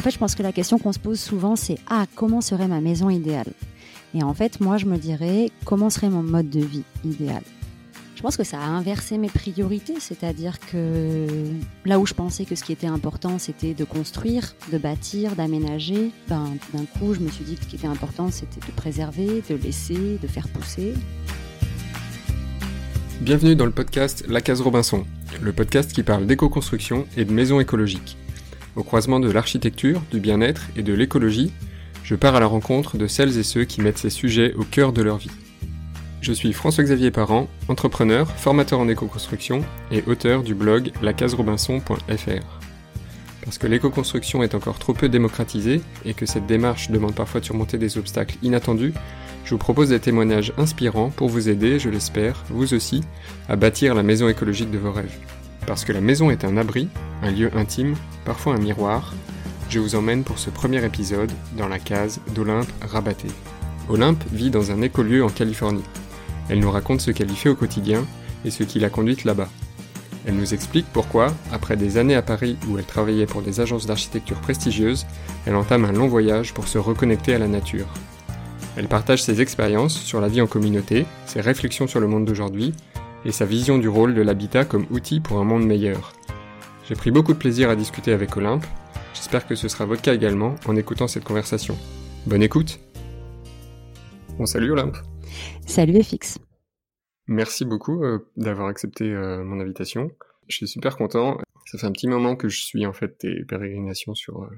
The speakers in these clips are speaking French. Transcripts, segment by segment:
En fait, je pense que la question qu'on se pose souvent, c'est Ah, comment serait ma maison idéale? Et en fait, moi, je me dirais Comment serait mon mode de vie idéal? Je pense que ça a inversé mes priorités, c'est-à-dire que là où je pensais que ce qui était important, c'était de construire, de bâtir, d'aménager, ben, d'un coup, je me suis dit que ce qui était important, c'était de préserver, de laisser, de faire pousser. Bienvenue dans le podcast La Case Robinson, le podcast qui parle d'éco-construction et de maisons écologiques. Au croisement de l'architecture, du bien-être et de l'écologie, je pars à la rencontre de celles et ceux qui mettent ces sujets au cœur de leur vie. Je suis François-Xavier Parent, entrepreneur, formateur en éco-construction et auteur du blog lacaserobinson.fr. Parce que l'éco-construction est encore trop peu démocratisée et que cette démarche demande parfois de surmonter des obstacles inattendus, je vous propose des témoignages inspirants pour vous aider, je l'espère, vous aussi, à bâtir la maison écologique de vos rêves. Parce que la maison est un abri, un lieu intime, parfois un miroir, je vous emmène pour ce premier épisode dans la case d'Olympe Rabaté. Olympe vit dans un écolieu en Californie. Elle nous raconte ce qu'elle y fait au quotidien et ce qui l'a conduite là-bas. Elle nous explique pourquoi, après des années à Paris où elle travaillait pour des agences d'architecture prestigieuses, elle entame un long voyage pour se reconnecter à la nature. Elle partage ses expériences sur la vie en communauté, ses réflexions sur le monde d'aujourd'hui et sa vision du rôle de l'habitat comme outil pour un monde meilleur. J'ai pris beaucoup de plaisir à discuter avec Olympe, j'espère que ce sera votre cas également en écoutant cette conversation. Bonne écoute Bon salut Olympe Salut FX Merci beaucoup euh, d'avoir accepté euh, mon invitation. Je suis super content. Ça fait un petit moment que je suis en fait tes pérégrinations sur euh,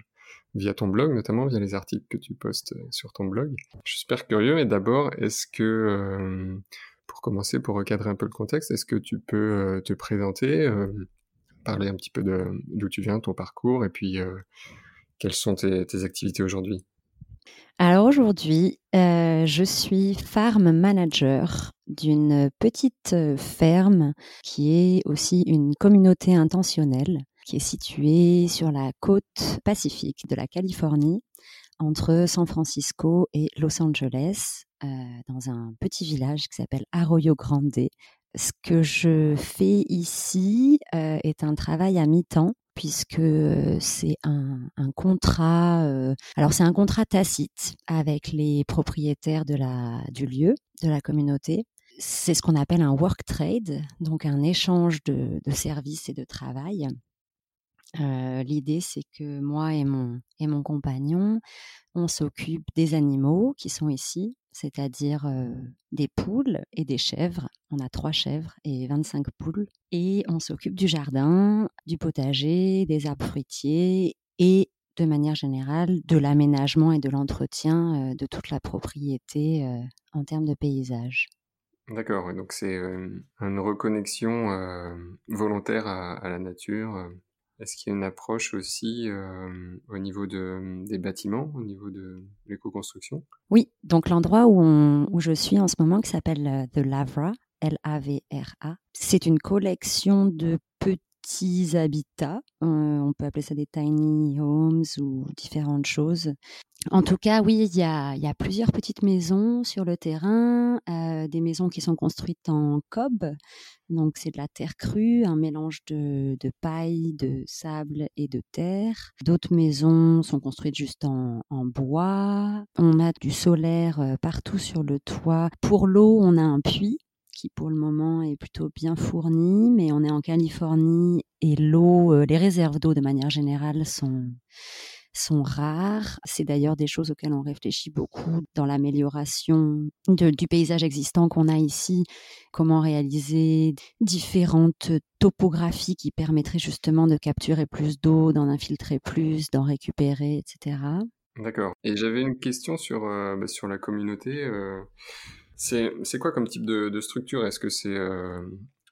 via ton blog, notamment via les articles que tu postes sur ton blog. Je suis super curieux, mais d'abord, est-ce que pour commencer, pour recadrer un peu le contexte, est-ce que tu peux euh, te présenter, euh, parler un petit peu d'où tu viens, ton parcours, et puis euh, quelles sont tes, tes activités aujourd'hui? Alors aujourd'hui, je suis farm manager d'une petite ferme qui est aussi une communauté intentionnelle qui est située sur la côte pacifique de la Californie entre San Francisco et Los Angeles, euh, dans un petit village qui s'appelle Arroyo Grande. Ce que je fais ici euh, est un travail à mi-temps puisque c'est un, contrat. Euh, alors c'est un contrat tacite avec les propriétaires de la, du lieu, de la communauté. C'est ce qu'on appelle un work trade, donc un échange de, de services et de travail. L'idée, c'est que moi et mon, et mon compagnon, on s'occupe des animaux qui sont ici, c'est-à-dire des poules et des chèvres. On a trois chèvres et 25 poules. Et on s'occupe du jardin, du potager, des arbres fruitiers et de manière générale de l'aménagement et de l'entretien de toute la propriété en termes de paysage. D'accord, donc c'est une reconnexion volontaire à, la nature. Est-ce qu'il y a une approche aussi euh, au niveau de, des bâtiments, au niveau de l'éco-construction? Oui, donc l'endroit où, où je suis en ce moment, qui s'appelle euh, The Lavra, L-A-V-R-A, c'est une collection de petits habitats. Euh, on peut appeler ça des tiny homes ou différentes choses. En tout cas, oui, il y a, plusieurs petites maisons sur le terrain, des maisons qui sont construites en cob, donc c'est de la terre crue, un mélange de, de paille, de sable et de terre. D'autres maisons sont construites juste en, en bois. On a du solaire partout sur le toit. Pour l'eau, on a un puits qui pour le moment est plutôt bien fourni, mais on est en Californie et l'eau, euh, les réserves d'eau de manière générale sont sont rares. C'est d'ailleurs des choses auxquelles on réfléchit beaucoup dans l'amélioration du paysage existant qu'on a ici. Comment réaliser différentes topographies qui permettraient justement de capturer plus d'eau, d'en infiltrer plus, d'en récupérer, etc. D'accord. Et j'avais une question sur, euh, bah, sur la communauté. euh, c'est, quoi comme type de, de structure? Est-ce que c'est euh,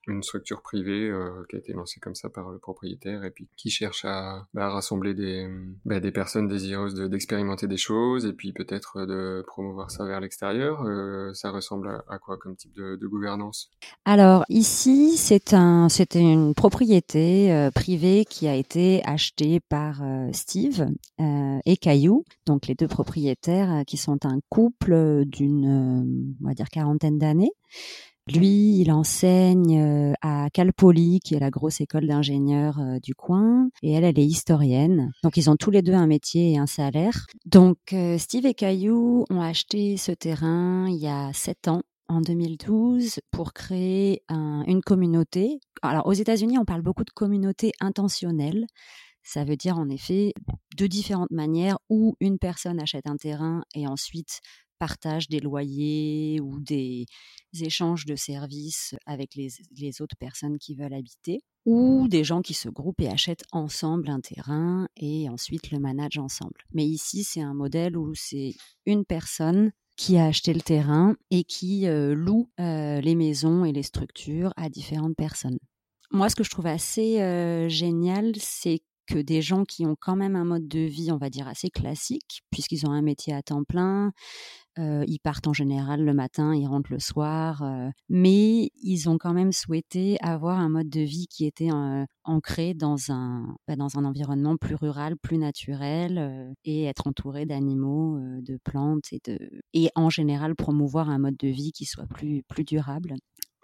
une structure privée euh, qui a été lancée comme ça par le propriétaire et puis qui cherche à, bah, rassembler des, bah, des personnes désireuses de- d'expérimenter des choses et puis peut-être de promouvoir ça vers l'extérieur Euh, Ça ressemble à, quoi comme type de, gouvernance? Alors ici, c'est c'était une propriété euh, privée qui a été achetée par Steve et Caillou, donc les deux propriétaires qui sont un couple d'une, on dire quarantaine d'années. Lui, il enseigne à Cal Poly, qui est la grosse école d'ingénieurs du coin, et elle, elle est historienne. Donc, ils ont tous les deux un métier et un salaire. Donc, Steve et Caillou ont acheté ce terrain il y a sept ans en 2012 pour créer une communauté. Alors aux États-Unis, on parle beaucoup de communauté intentionnelle. Ça veut dire en effet de différentes manières où une personne achète un terrain et ensuite partage des loyers ou des échanges de services avec les, autres personnes qui veulent habiter, ou des gens qui se groupent et achètent ensemble un terrain et ensuite le managent ensemble. Mais ici, c'est un modèle où c'est une personne qui a acheté le terrain et qui euh, loue euh, les maisons et les structures à différentes personnes. Moi, ce que je trouve assez euh, génial, c'est que des gens qui ont quand même un mode de vie, on va dire, assez classique, puisqu'ils ont un métier à temps plein, euh, ils partent en général le matin, ils rentrent le soir, euh, mais ils ont quand même souhaité avoir un mode de vie qui était euh, ancré dans un, bah, dans un environnement plus rural, plus naturel, et être entouré d'animaux, de plantes et, de, et en général promouvoir un mode de vie qui soit plus, plus durable.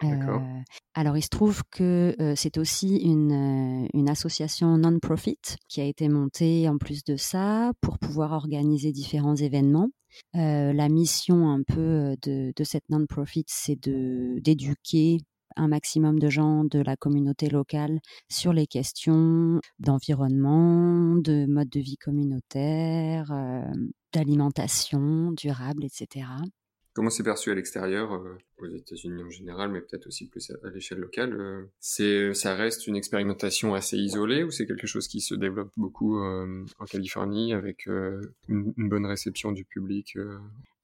Euh, alors, il se trouve que euh, c'est aussi une, euh, une association non-profit qui a été montée en plus de ça pour pouvoir organiser différents événements. la mission un peu de cette non-profit, c'est d'éduquer un maximum de gens de la communauté locale sur les questions d'environnement, de mode de vie communautaire, d'alimentation durable, etc. Comment c'est perçu à l'extérieur, euh, aux États-Unis en général, mais peut-être aussi plus à, l'échelle locale euh, C'est, ça reste une expérimentation assez isolée ou c'est quelque chose qui se développe beaucoup euh, en Californie avec une, bonne réception du public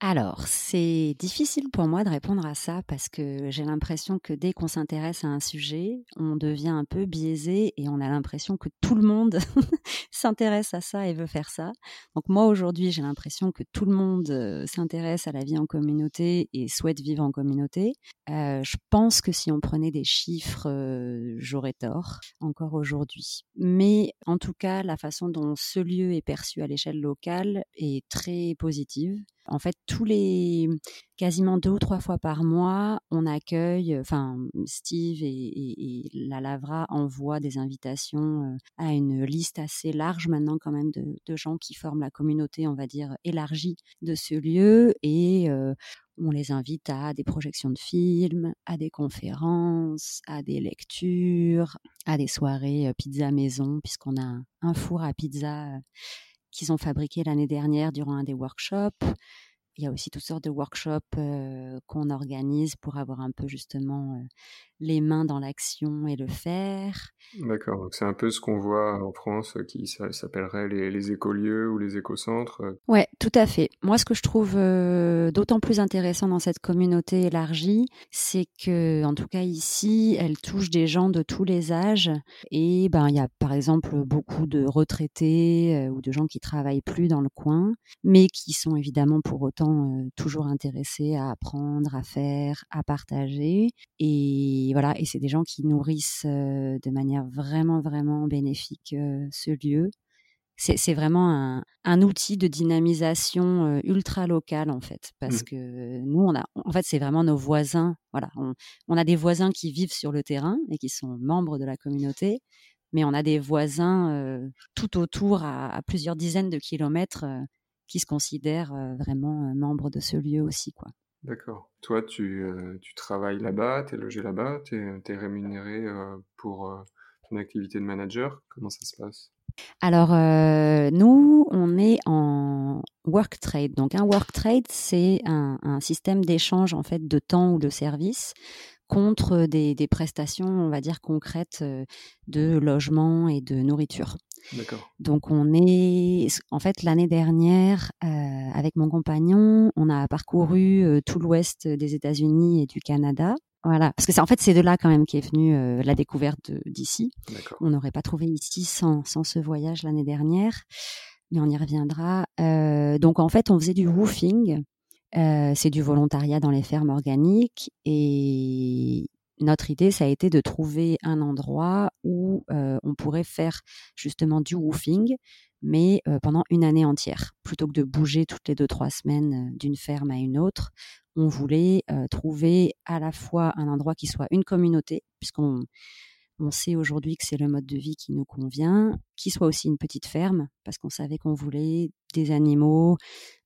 alors, c'est difficile pour moi de répondre à ça parce que j'ai l'impression que dès qu'on s'intéresse à un sujet, on devient un peu biaisé et on a l'impression que tout le monde s'intéresse à ça et veut faire ça. Donc moi aujourd'hui, j'ai l'impression que tout le monde euh, s'intéresse à la vie en communauté et souhaite vivre en communauté. Euh, je pense que si on prenait des chiffres, euh, j'aurais tort encore aujourd'hui. Mais en tout cas, la façon dont ce lieu est perçu à l'échelle locale est très positive. En fait, tous les quasiment deux ou trois fois par mois, on accueille, enfin, Steve et, la Lavra envoient des invitations euh, à une liste assez large maintenant quand même de, gens qui forment la communauté, on va dire, élargie de ce lieu et euh, on les invite à des projections de films, à des conférences, à des lectures, à des soirées euh, pizza maison, puisqu'on a un four à pizza qu'ils ont fabriqué l'année dernière durant un des workshops. Il y a aussi toutes sortes de workshops qu'on organise pour avoir un peu justement les mains dans l'action et le faire. D'accord, donc c'est un peu ce qu'on voit en France qui s'appellerait les, les écolieux ou les écocentres. Ouais, tout à fait. Moi, ce que je trouve d'autant plus intéressant dans cette communauté élargie, c'est que, en tout cas ici, elle touche des gens de tous les âges. Et ben, il y a par exemple beaucoup de retraités ou de gens qui travaillent plus dans le coin, mais qui sont évidemment pour autant toujours intéressés à apprendre, à faire, à partager. Et voilà, et c'est des gens qui nourrissent de manière vraiment, vraiment bénéfique ce lieu. C'est vraiment un, outil de dynamisation ultra local en fait, parce mmh. que nous on a, en fait c'est vraiment nos voisins. Voilà, on, a des voisins qui vivent sur le terrain et qui sont membres de la communauté, mais on a des voisins tout autour à, plusieurs dizaines de kilomètres qui se considèrent vraiment membres de ce lieu aussi, quoi. D'accord. Toi, tu, euh, tu travailles là-bas, tu es logé là-bas, tu es, rémunéré euh, pour euh, ton activité de manager? Comment ça se passe? Alors, nous, on est en work trade. Donc, un work trade, c'est un, un système d'échange en fait de temps ou de services contre des, des, prestations, on va dire, concrètes de logement et de nourriture. Donc on est, en fait, l'année dernière, euh, avec mon compagnon, on a parcouru euh, tout l'ouest des États-Unis et du Canada. Voilà, parce que c'est en fait c'est de là quand même qui est venue euh, la découverte d'ici. On n'aurait pas trouvé ici sans, sans ce voyage l'année dernière, mais on y reviendra. donc en fait, on faisait du roofing. c'est du volontariat dans les fermes organiques et notre idée, ça a été de trouver un endroit où on pourrait faire justement du woofing, mais pendant une année entière, plutôt que de bouger toutes les deux trois semaines d'une ferme à une autre. on voulait trouver à la fois un endroit qui soit une communauté, puisqu'on on sait aujourd'hui que c'est le mode de vie qui nous convient, qui soit aussi une petite ferme, parce qu'on savait qu'on voulait des animaux,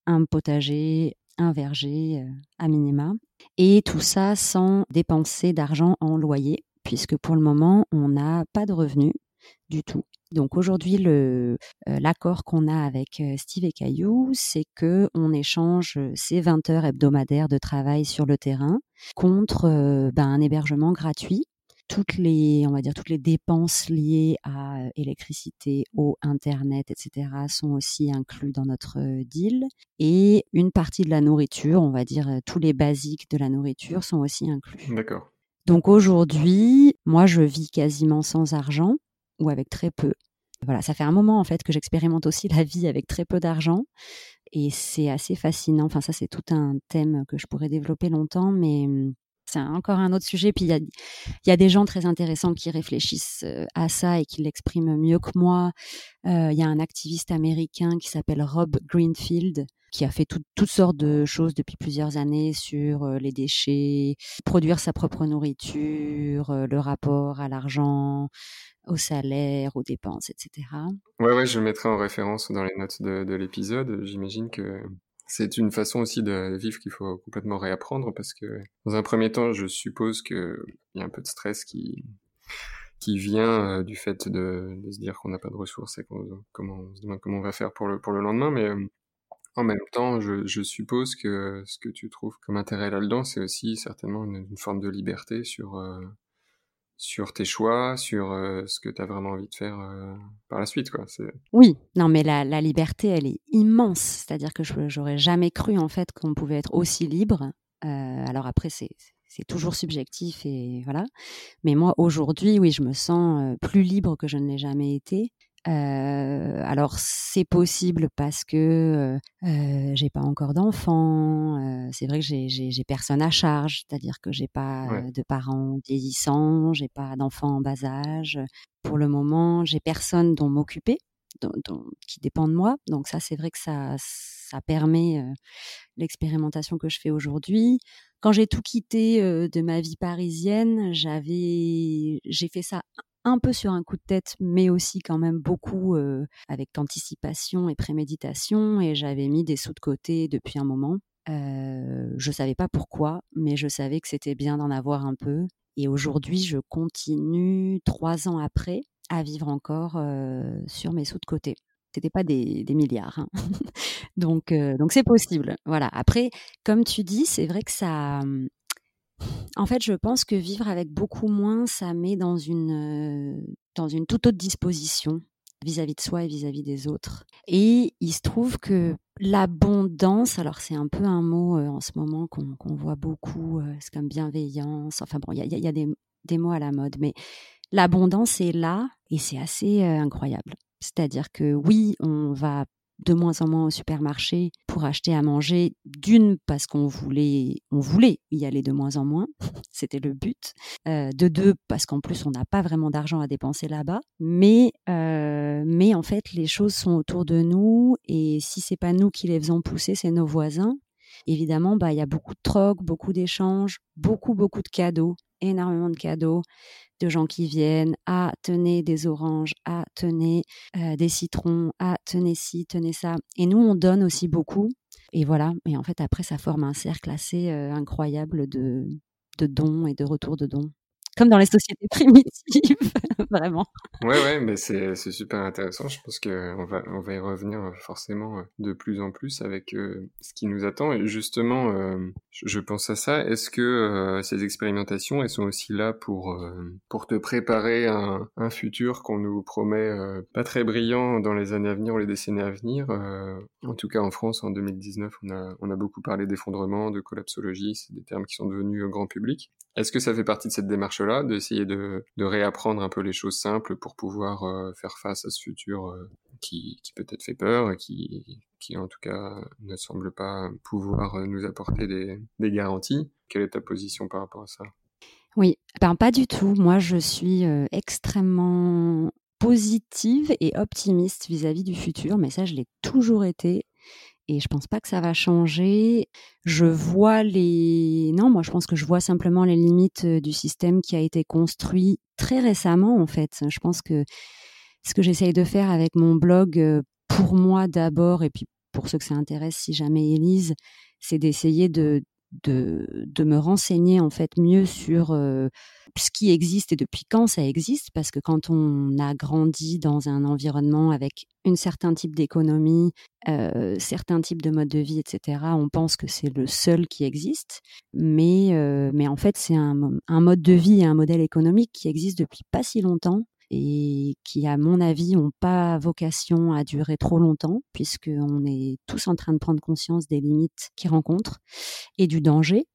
un potager, un verger à minima. Et tout ça sans dépenser d'argent en loyer, puisque pour le moment, on n'a pas de revenus du tout. Donc aujourd'hui, l'accord qu'on a avec Steve et Caillou, c'est que on échange ces 20 heures hebdomadaires de travail sur le terrain contre ben, un hébergement gratuit toutes les, on va dire, toutes les dépenses liées à électricité, eau, internet, etc. sont aussi inclus dans notre deal. Et une partie de la nourriture, on va dire, tous les basiques de la nourriture sont aussi inclus. D'accord. Donc aujourd'hui, moi, je vis quasiment sans argent ou avec très peu. Voilà, ça fait un moment en fait que j'expérimente aussi la vie avec très peu d'argent et c'est assez fascinant. Enfin, ça, c'est tout un thème que je pourrais développer longtemps, mais mmh, c'est encore un autre sujet. Puis il y a, des gens très intéressants qui réfléchissent euh, à ça et qui l'expriment mieux que moi. Euh, il y a un activiste américain qui s'appelle Rob Greenfield qui a fait toutes sortes de choses depuis plusieurs années sur euh, les déchets, produire sa propre nourriture, le rapport à l'argent, au salaire, aux dépenses, etc. Ouais, ouais, je le mettrai en référence dans les notes de l'épisode. J'imagine que c'est une façon aussi de vivre qu'il faut complètement réapprendre parce que dans un premier temps, je suppose qu'il y a un peu de stress qui qui vient euh, du fait de, se dire qu'on n'a pas de ressources et comment on se demande comment on va faire pour le pour le lendemain. Mais euh, en même temps, je, suppose que ce que tu trouves comme intérêt là-dedans, c'est aussi certainement une, une, forme de liberté sur euh, sur tes choix, sur euh, ce que tu as vraiment envie de faire euh, par la suite. Quoi. Oui, non, mais la, la, liberté, elle est immense. C'est-à-dire que j'aurais jamais cru en fait qu'on pouvait être aussi libre. Euh, alors après, c'est c'est toujours subjectif et voilà. Mais moi, aujourd'hui, oui, je me sens plus libre que je ne l'ai jamais été. Euh, alors c'est possible parce que euh, j'ai pas encore d'enfants. Euh, c'est vrai que j'ai personne à charge, c'est-à-dire que j'ai pas de parents vieillissants, j'ai pas d'enfants en bas âge. Pour le moment, j'ai personne dont m'occuper, qui dépend de moi. Donc ça, c'est vrai que ça, ça permet l'expérimentation que je fais aujourd'hui. Quand j'ai tout quitté de ma vie parisienne, j'avais, j'ai fait ça un peu sur un coup de tête, mais aussi quand même beaucoup avec anticipation et préméditation. Et j'avais mis des sous de côté depuis un moment. Euh, je savais pas pourquoi, mais je savais que c'était bien d'en avoir un peu. Et aujourd'hui, je continue trois ans après à vivre encore sur mes sous de côté. C'était pas des, milliards, hein. donc donc c'est possible. Voilà. Après, comme tu dis, c'est vrai que ça en fait, je pense que vivre avec beaucoup moins, ça met dans une, euh, dans une toute autre disposition vis-à-vis de soi et vis-à-vis des autres. Et il se trouve que l'abondance, alors c'est un peu un mot euh, en ce moment qu'on voit beaucoup, euh, c'est comme bienveillance, enfin bon, il y a, des, des, mots à la mode, mais l'abondance est là et c'est assez incroyable. C'est-à-dire que oui, on va de moins en moins au supermarché pour acheter à manger. D'une parce qu'on voulait, on voulait y aller de moins en moins, c'était le but. Euh, de deux parce qu'en plus on n'a pas vraiment d'argent à dépenser là-bas. Mais euh, mais en fait les choses sont autour de nous et si c'est pas nous qui les faisons pousser, c'est nos voisins. Évidemment, bah il y a beaucoup de trocs, beaucoup d'échanges, beaucoup beaucoup de cadeaux, énormément de cadeaux de gens qui viennent, à tenez des oranges, à tenez euh, des citrons, à tenez ci, tenez ça. Et nous, on donne aussi beaucoup. Et voilà. Et en fait, après, ça forme un cercle assez euh, incroyable de, de dons et de retours de dons comme dans les sociétés primitives, vraiment. Ouais, ouais, mais c'est, super intéressant. Je pense qu'on va, on va y revenir forcément de plus en plus avec euh, ce qui nous attend. Et justement, euh, je, pense à ça. Est-ce que euh, ces expérimentations, elles sont aussi là pour, pour te préparer un futur qu'on nous promet pas très brillant dans les années à venir ou les décennies à venir En tout cas, en France, en 2019, on a, on a beaucoup parlé d'effondrement, de collapsologie. C'est des termes qui sont devenus grand public. Est-ce que ça fait partie de cette démarche-là, d'essayer de, réapprendre un peu les choses simples pour pouvoir euh, faire face à ce futur euh, qui, peut-être fait peur et qui, qui en tout cas ne semble pas pouvoir nous apporter des, garanties? Quelle est ta position par rapport à ça? Oui, ben, pas du tout. Moi, je suis euh, extrêmement positive et optimiste vis-à-vis -vis du futur, mais ça, je l'ai toujours été. Et je pense pas que ça va changer. Je vois les non, moi je pense que je vois simplement les limites du système qui a été construit très récemment en fait. Je pense que ce que j'essaye de faire avec mon blog pour moi d'abord et puis pour ceux que ça intéresse si jamais Élise, c'est d'essayer de de, de, me renseigner en fait mieux sur euh, ce qui existe et depuis quand ça existe parce que quand on a grandi dans un environnement avec un certain type d'économie, euh, certains types de modes de vie, etc., on pense que c'est le seul qui existe, mais, euh, mais en fait c'est un, un mode de vie et un modèle économique qui existe depuis pas si longtemps et qui, à mon avis, n'ont pas vocation à durer trop longtemps, puisqu'on est tous en train de prendre conscience des limites qu'ils rencontrent et du danger,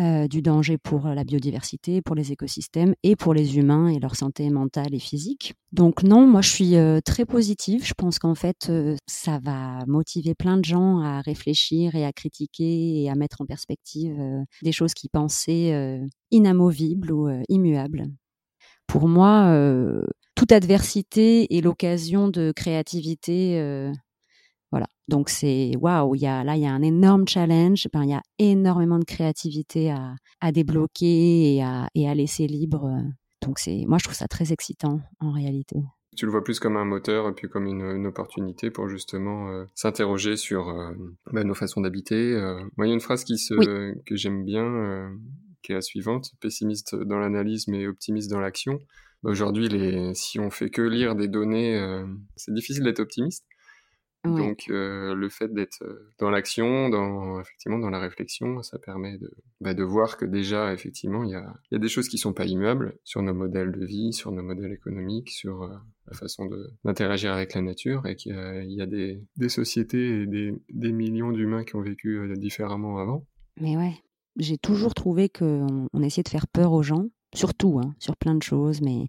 euh, du danger pour la biodiversité, pour les écosystèmes et pour les humains et leur santé mentale et physique. Donc non, moi je suis euh, très positive. Je pense qu'en fait, euh, ça va motiver plein de gens à réfléchir et à critiquer et à mettre en perspective des choses qu'ils pensaient inamovibles ou immuables pour moi, euh, toute adversité est l'occasion de créativité. Euh, voilà. Donc c'est waouh, il y a là il y a un énorme challenge. Ben, il y a énormément de créativité à, à débloquer et à, et à laisser libre. Donc c'est moi je trouve ça très excitant en réalité. Tu le vois plus comme un moteur et puis comme une, une opportunité pour justement euh, s'interroger sur euh, ben, nos façons d'habiter. moi, il y a une phrase qui se, que j'aime bien qui est la suivante, pessimiste dans l'analyse mais optimiste dans l'action. Bah, aujourd'hui, les... si on fait que lire des données, euh, c'est difficile d'être optimiste. Donc euh, le fait d'être euh, dans l'action, dans effectivement dans la réflexion, ça permet de, bah, de voir que déjà effectivement il y a, y a, des choses qui sont pas immuables sur nos modèles de vie, sur nos modèles économiques, sur la façon d'interagir avec la nature et qu'il y, y a, des, des sociétés et des, des millions d'humains qui ont vécu différemment avant. Mais ouais j'ai toujours trouvé qu'on on essayait de faire peur aux gens, surtout hein, sur plein de choses, mais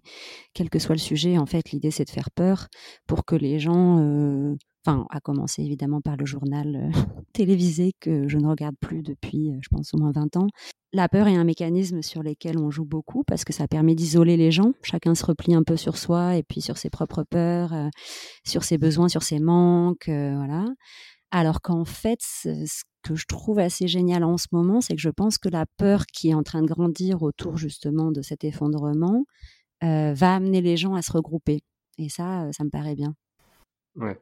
quel que soit le sujet, en fait, l'idée c'est de faire peur pour que les gens, euh, enfin, à commencer évidemment par le journal euh, télévisé que je ne regarde plus depuis, euh, je pense, au moins 20 ans. La peur est un mécanisme sur lequel on joue beaucoup parce que ça permet d'isoler les gens. Chacun se replie un peu sur soi et puis sur ses propres peurs, sur ses besoins, sur ses manques, voilà. Alors qu'en fait, ce que je trouve assez génial en ce moment, c'est que je pense que la peur qui est en train de grandir autour justement de cet effondrement euh, va amener les gens à se regrouper. Et ça, euh, ça me paraît bien. Ouais.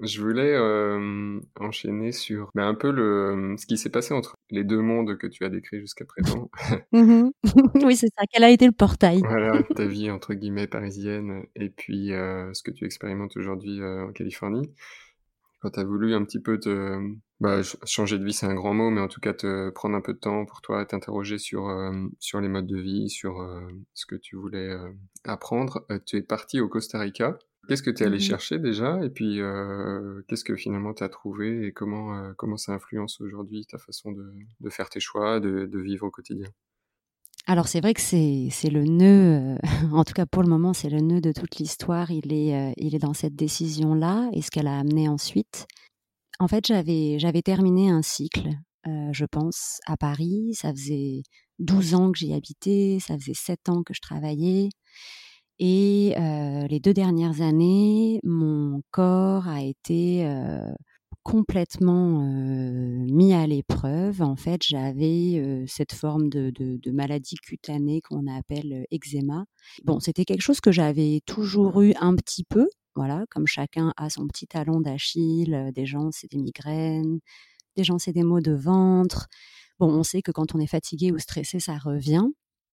Je voulais euh, enchaîner sur ben, un peu le, ce qui s'est passé entre les deux mondes que tu as décrits jusqu'à présent. Mmh oui, c'est ça. Quel a été le portail? Voilà, ta vie entre guillemets parisienne et puis ce que tu expérimentes aujourd'hui en Californie quand tu as voulu un petit peu te bah, changer de vie, c'est un grand mot, mais en tout cas te prendre un peu de temps pour toi, t'interroger sur euh, sur les modes de vie, sur euh, ce que tu voulais euh, apprendre. tu es parti au Costa Rica. Qu'est-ce que tu es allé mmh chercher déjà? Et puis qu'est-ce que finalement tu as trouvé et comment comment ça influence aujourd'hui ta façon de, de, faire tes choix, de, de vivre au quotidien? Alors c'est vrai que c'est le nœud, en tout cas pour le moment, c'est le nœud de toute l'histoire. Il est, il est dans cette décision-là et ce qu'elle a amené ensuite. En fait, j'avais j'avais terminé un cycle, je pense, à Paris. Ça faisait 12 ans que j'y habitais, ça faisait 7 ans que je travaillais. Et les deux dernières années, mon corps a été complètement mis à l'épreuve. En fait, j'avais cette forme de, maladie cutanée qu'on appelle eczéma. Bon, c'était quelque chose que j'avais toujours eu un petit peu. Voilà, comme chacun a son petit talon d'Achille. Des gens, c'est des migraines. Des gens, c'est des maux de ventre. Bon, on sait que quand on est fatigué ou stressé, ça revient.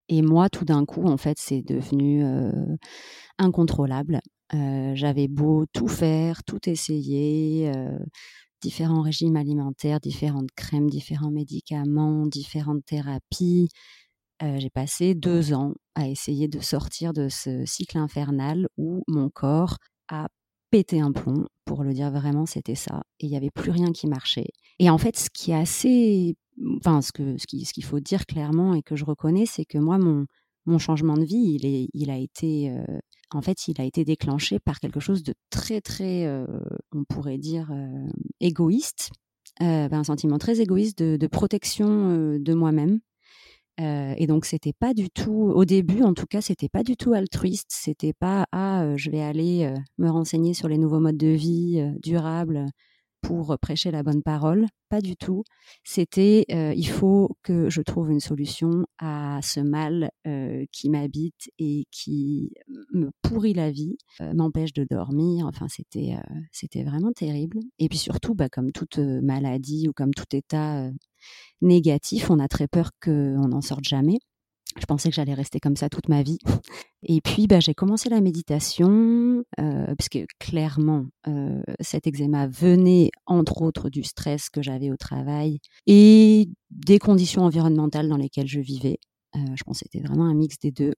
Et moi, tout d'un coup, en fait, c'est devenu incontrôlable. j'avais beau tout faire, tout essayer, différents régimes alimentaires, différentes crèmes, différents médicaments, différentes thérapies. Euh, j'ai passé deux ans à essayer de sortir de ce cycle infernal où mon corps a pété un plomb, pour le dire vraiment, c'était ça. Et il n'y avait plus rien qui marchait. Et en fait, ce qui est assez. Enfin, ce qu'il ce qu'il faut dire clairement et que je reconnais, c'est que moi, mon, mon changement de vie, il, est, il a été euh, en fait, il a été déclenché par quelque chose de très, très, euh, on pourrait dire, euh, égoïste, euh, ben, un sentiment très égoïste de, protection de moi-même. et donc, c'était pas du tout, au début en tout cas, c'était pas du tout altruiste. C'était pas, ah, je vais aller me renseigner sur les nouveaux modes de vie durables pour prêcher la bonne parole, pas du tout. C'était euh, il faut que je trouve une solution à ce mal euh, qui m'habite et qui me pourrit la vie, euh, m'empêche de dormir. Enfin, c'était c'était vraiment terrible. Et puis surtout, bah, comme toute maladie ou comme tout état négatif, on a très peur qu'on n'en sorte jamais. Je pensais que j'allais rester comme ça toute ma vie. Et puis, bah, j'ai commencé la méditation, euh, puisque clairement, euh, cet eczéma venait, entre autres, du stress que j'avais au travail et des conditions environnementales dans lesquelles je vivais. Euh, je pense que c'était vraiment un mix des deux.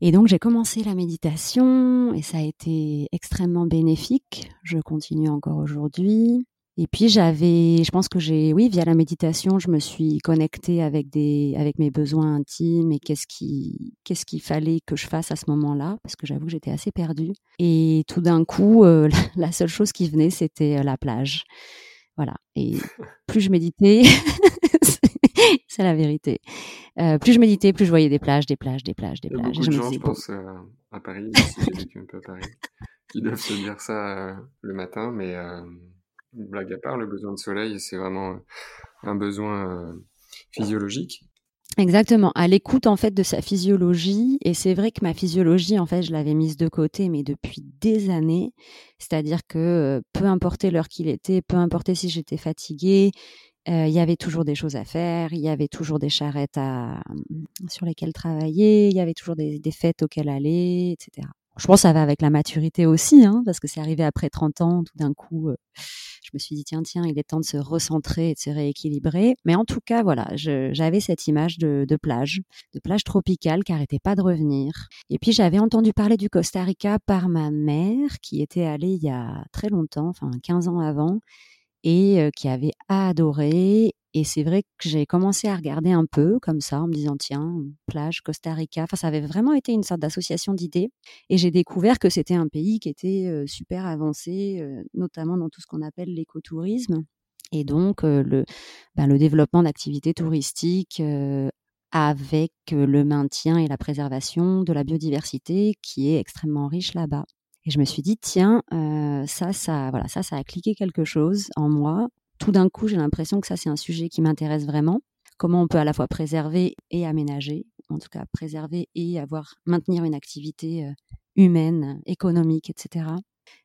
Et donc, j'ai commencé la méditation et ça a été extrêmement bénéfique. Je continue encore aujourd'hui. Et puis j'avais, je pense que j'ai, oui, via la méditation, je me suis connectée avec des, avec mes besoins intimes et qu'est-ce qui, qu'est-ce qu'il fallait que je fasse à ce moment-là, parce que j'avoue que j'étais assez perdue. Et tout d'un coup, euh, la seule chose qui venait, c'était euh, la plage. Voilà. Et plus je méditais, c'est la vérité. Euh, plus je méditais, plus je voyais des plages, des plages, des plages, des plages. Il y a beaucoup de gens, je pense, à Paris, si j'ai vécu un peu à Paris, qui doivent se dire ça le matin, mais blague à part, le besoin de soleil, c'est vraiment un besoin euh, physiologique. Exactement, à l'écoute en fait de sa physiologie. Et c'est vrai que ma physiologie, en fait, je l'avais mise de côté, mais depuis des années. C'est-à-dire que euh, peu importe l'heure qu'il était, peu importe si j'étais fatiguée, euh, il y avait toujours des choses à faire, il y avait toujours des charrettes sur lesquelles travailler, il y avait toujours des fêtes auxquelles aller, etc. Je pense que ça va avec la maturité aussi, hein, parce que c'est arrivé après 30 ans, tout d'un coup, je me suis dit tiens tiens il est temps de se recentrer et de se rééquilibrer. Mais en tout cas voilà j'avais cette image de, plage de plage tropicale qui arrêtait pas de revenir. Et puis j'avais entendu parler du Costa Rica par ma mère qui était allée il y a très longtemps enfin 15 ans avant et qui avait adoré et c'est vrai que j'ai commencé à regarder un peu comme ça, en me disant, tiens, plage, Costa Rica. Enfin, ça avait vraiment été une sorte d'association d'idées. Et j'ai découvert que c'était un pays qui était super avancé, notamment dans tout ce qu'on appelle l'écotourisme. Et donc, ben, le développement d'activités touristiques avec le maintien et la préservation de la biodiversité qui est extrêmement riche là-bas. Et je me suis dit, tiens, ça, ça, voilà, ça, ça a cliqué quelque chose en moi tout d'un coup, j'ai l'impression que ça, c'est un sujet qui m'intéresse vraiment. Comment on peut à la fois préserver et aménager, en tout cas préserver et avoir maintenir une activité euh, humaine, économique, etc.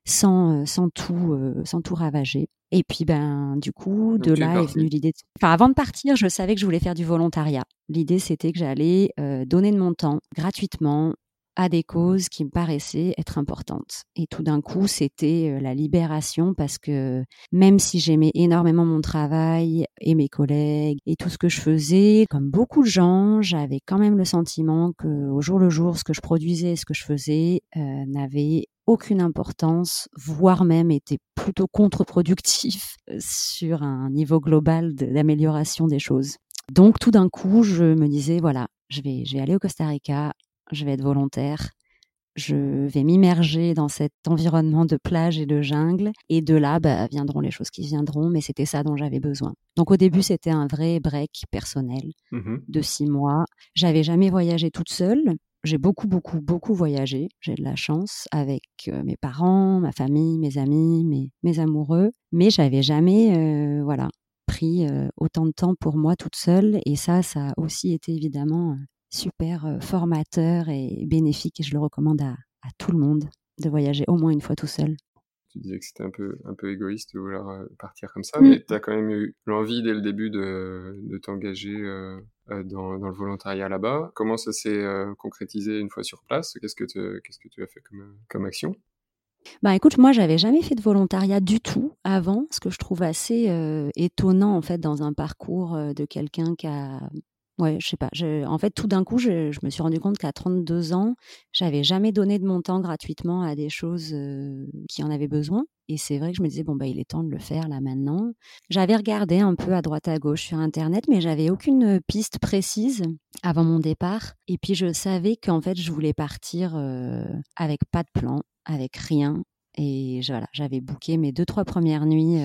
Sans, euh, sans tout euh, sans tout ravager. Et puis ben du coup de là est venue l'idée. Enfin avant de partir, je savais que je voulais faire du volontariat. L'idée c'était que j'allais donner de mon temps gratuitement à des causes qui me paraissaient être importantes. Et tout d'un coup, c'était euh, la libération parce que même si j'aimais énormément mon travail et mes collègues et tout ce que je faisais, comme beaucoup de gens, j'avais quand même le sentiment que au jour le jour, ce que je produisais, ce que je faisais euh, n'avait aucune importance, voire même était plutôt contre-productif euh, sur un niveau global d'amélioration des choses. Donc tout d'un coup, je me disais, voilà, je vais, je vais aller au Costa Rica, je vais être volontaire, je vais m'immerger dans cet environnement de plage et de jungle. Et de là, bah, viendront les choses qui viendront, mais c'était ça dont j'avais besoin. Donc au début, c'était un vrai break personnel mmh de six mois. J'avais jamais voyagé toute seule. J'ai beaucoup, beaucoup, beaucoup voyagé. J'ai de la chance avec euh, mes parents, ma famille, mes amis, mes, mes amoureux. Mais j'avais jamais, euh, voilà, pris euh, autant de temps pour moi toute seule. Et ça, ça a aussi été évidemment super euh, formateur et bénéfique et je le recommande à, tout le monde de voyager au moins une fois tout seul. Tu disais que c'était un peu, un peu égoïste de vouloir euh, partir comme ça, mm. mais tu as quand même eu l'envie dès le début de, de t'engager euh, dans, dans, le volontariat là-bas. Comment ça s'est concrétisé une fois sur place? Qu'est-ce que tu qu'est-ce que tu as fait comme, comme action? Bah écoute, moi j'avais jamais fait de volontariat du tout avant, ce que je trouve assez étonnant en fait dans un parcours de quelqu'un qui a Ouais, je sais pas. en fait, tout d'un coup, je, me suis rendu compte qu'à 32 ans, j'avais jamais donné de mon temps gratuitement à des choses qui en avaient besoin. Et c'est vrai que je me disais, bon, bah, il est temps de le faire là maintenant. J'avais regardé un peu à droite à gauche sur Internet, mais j'avais aucune piste précise avant mon départ. Et puis, je savais qu'en fait, je voulais partir avec pas de plan, avec rien. Et voilà, j'avais booké mes deux, trois premières nuits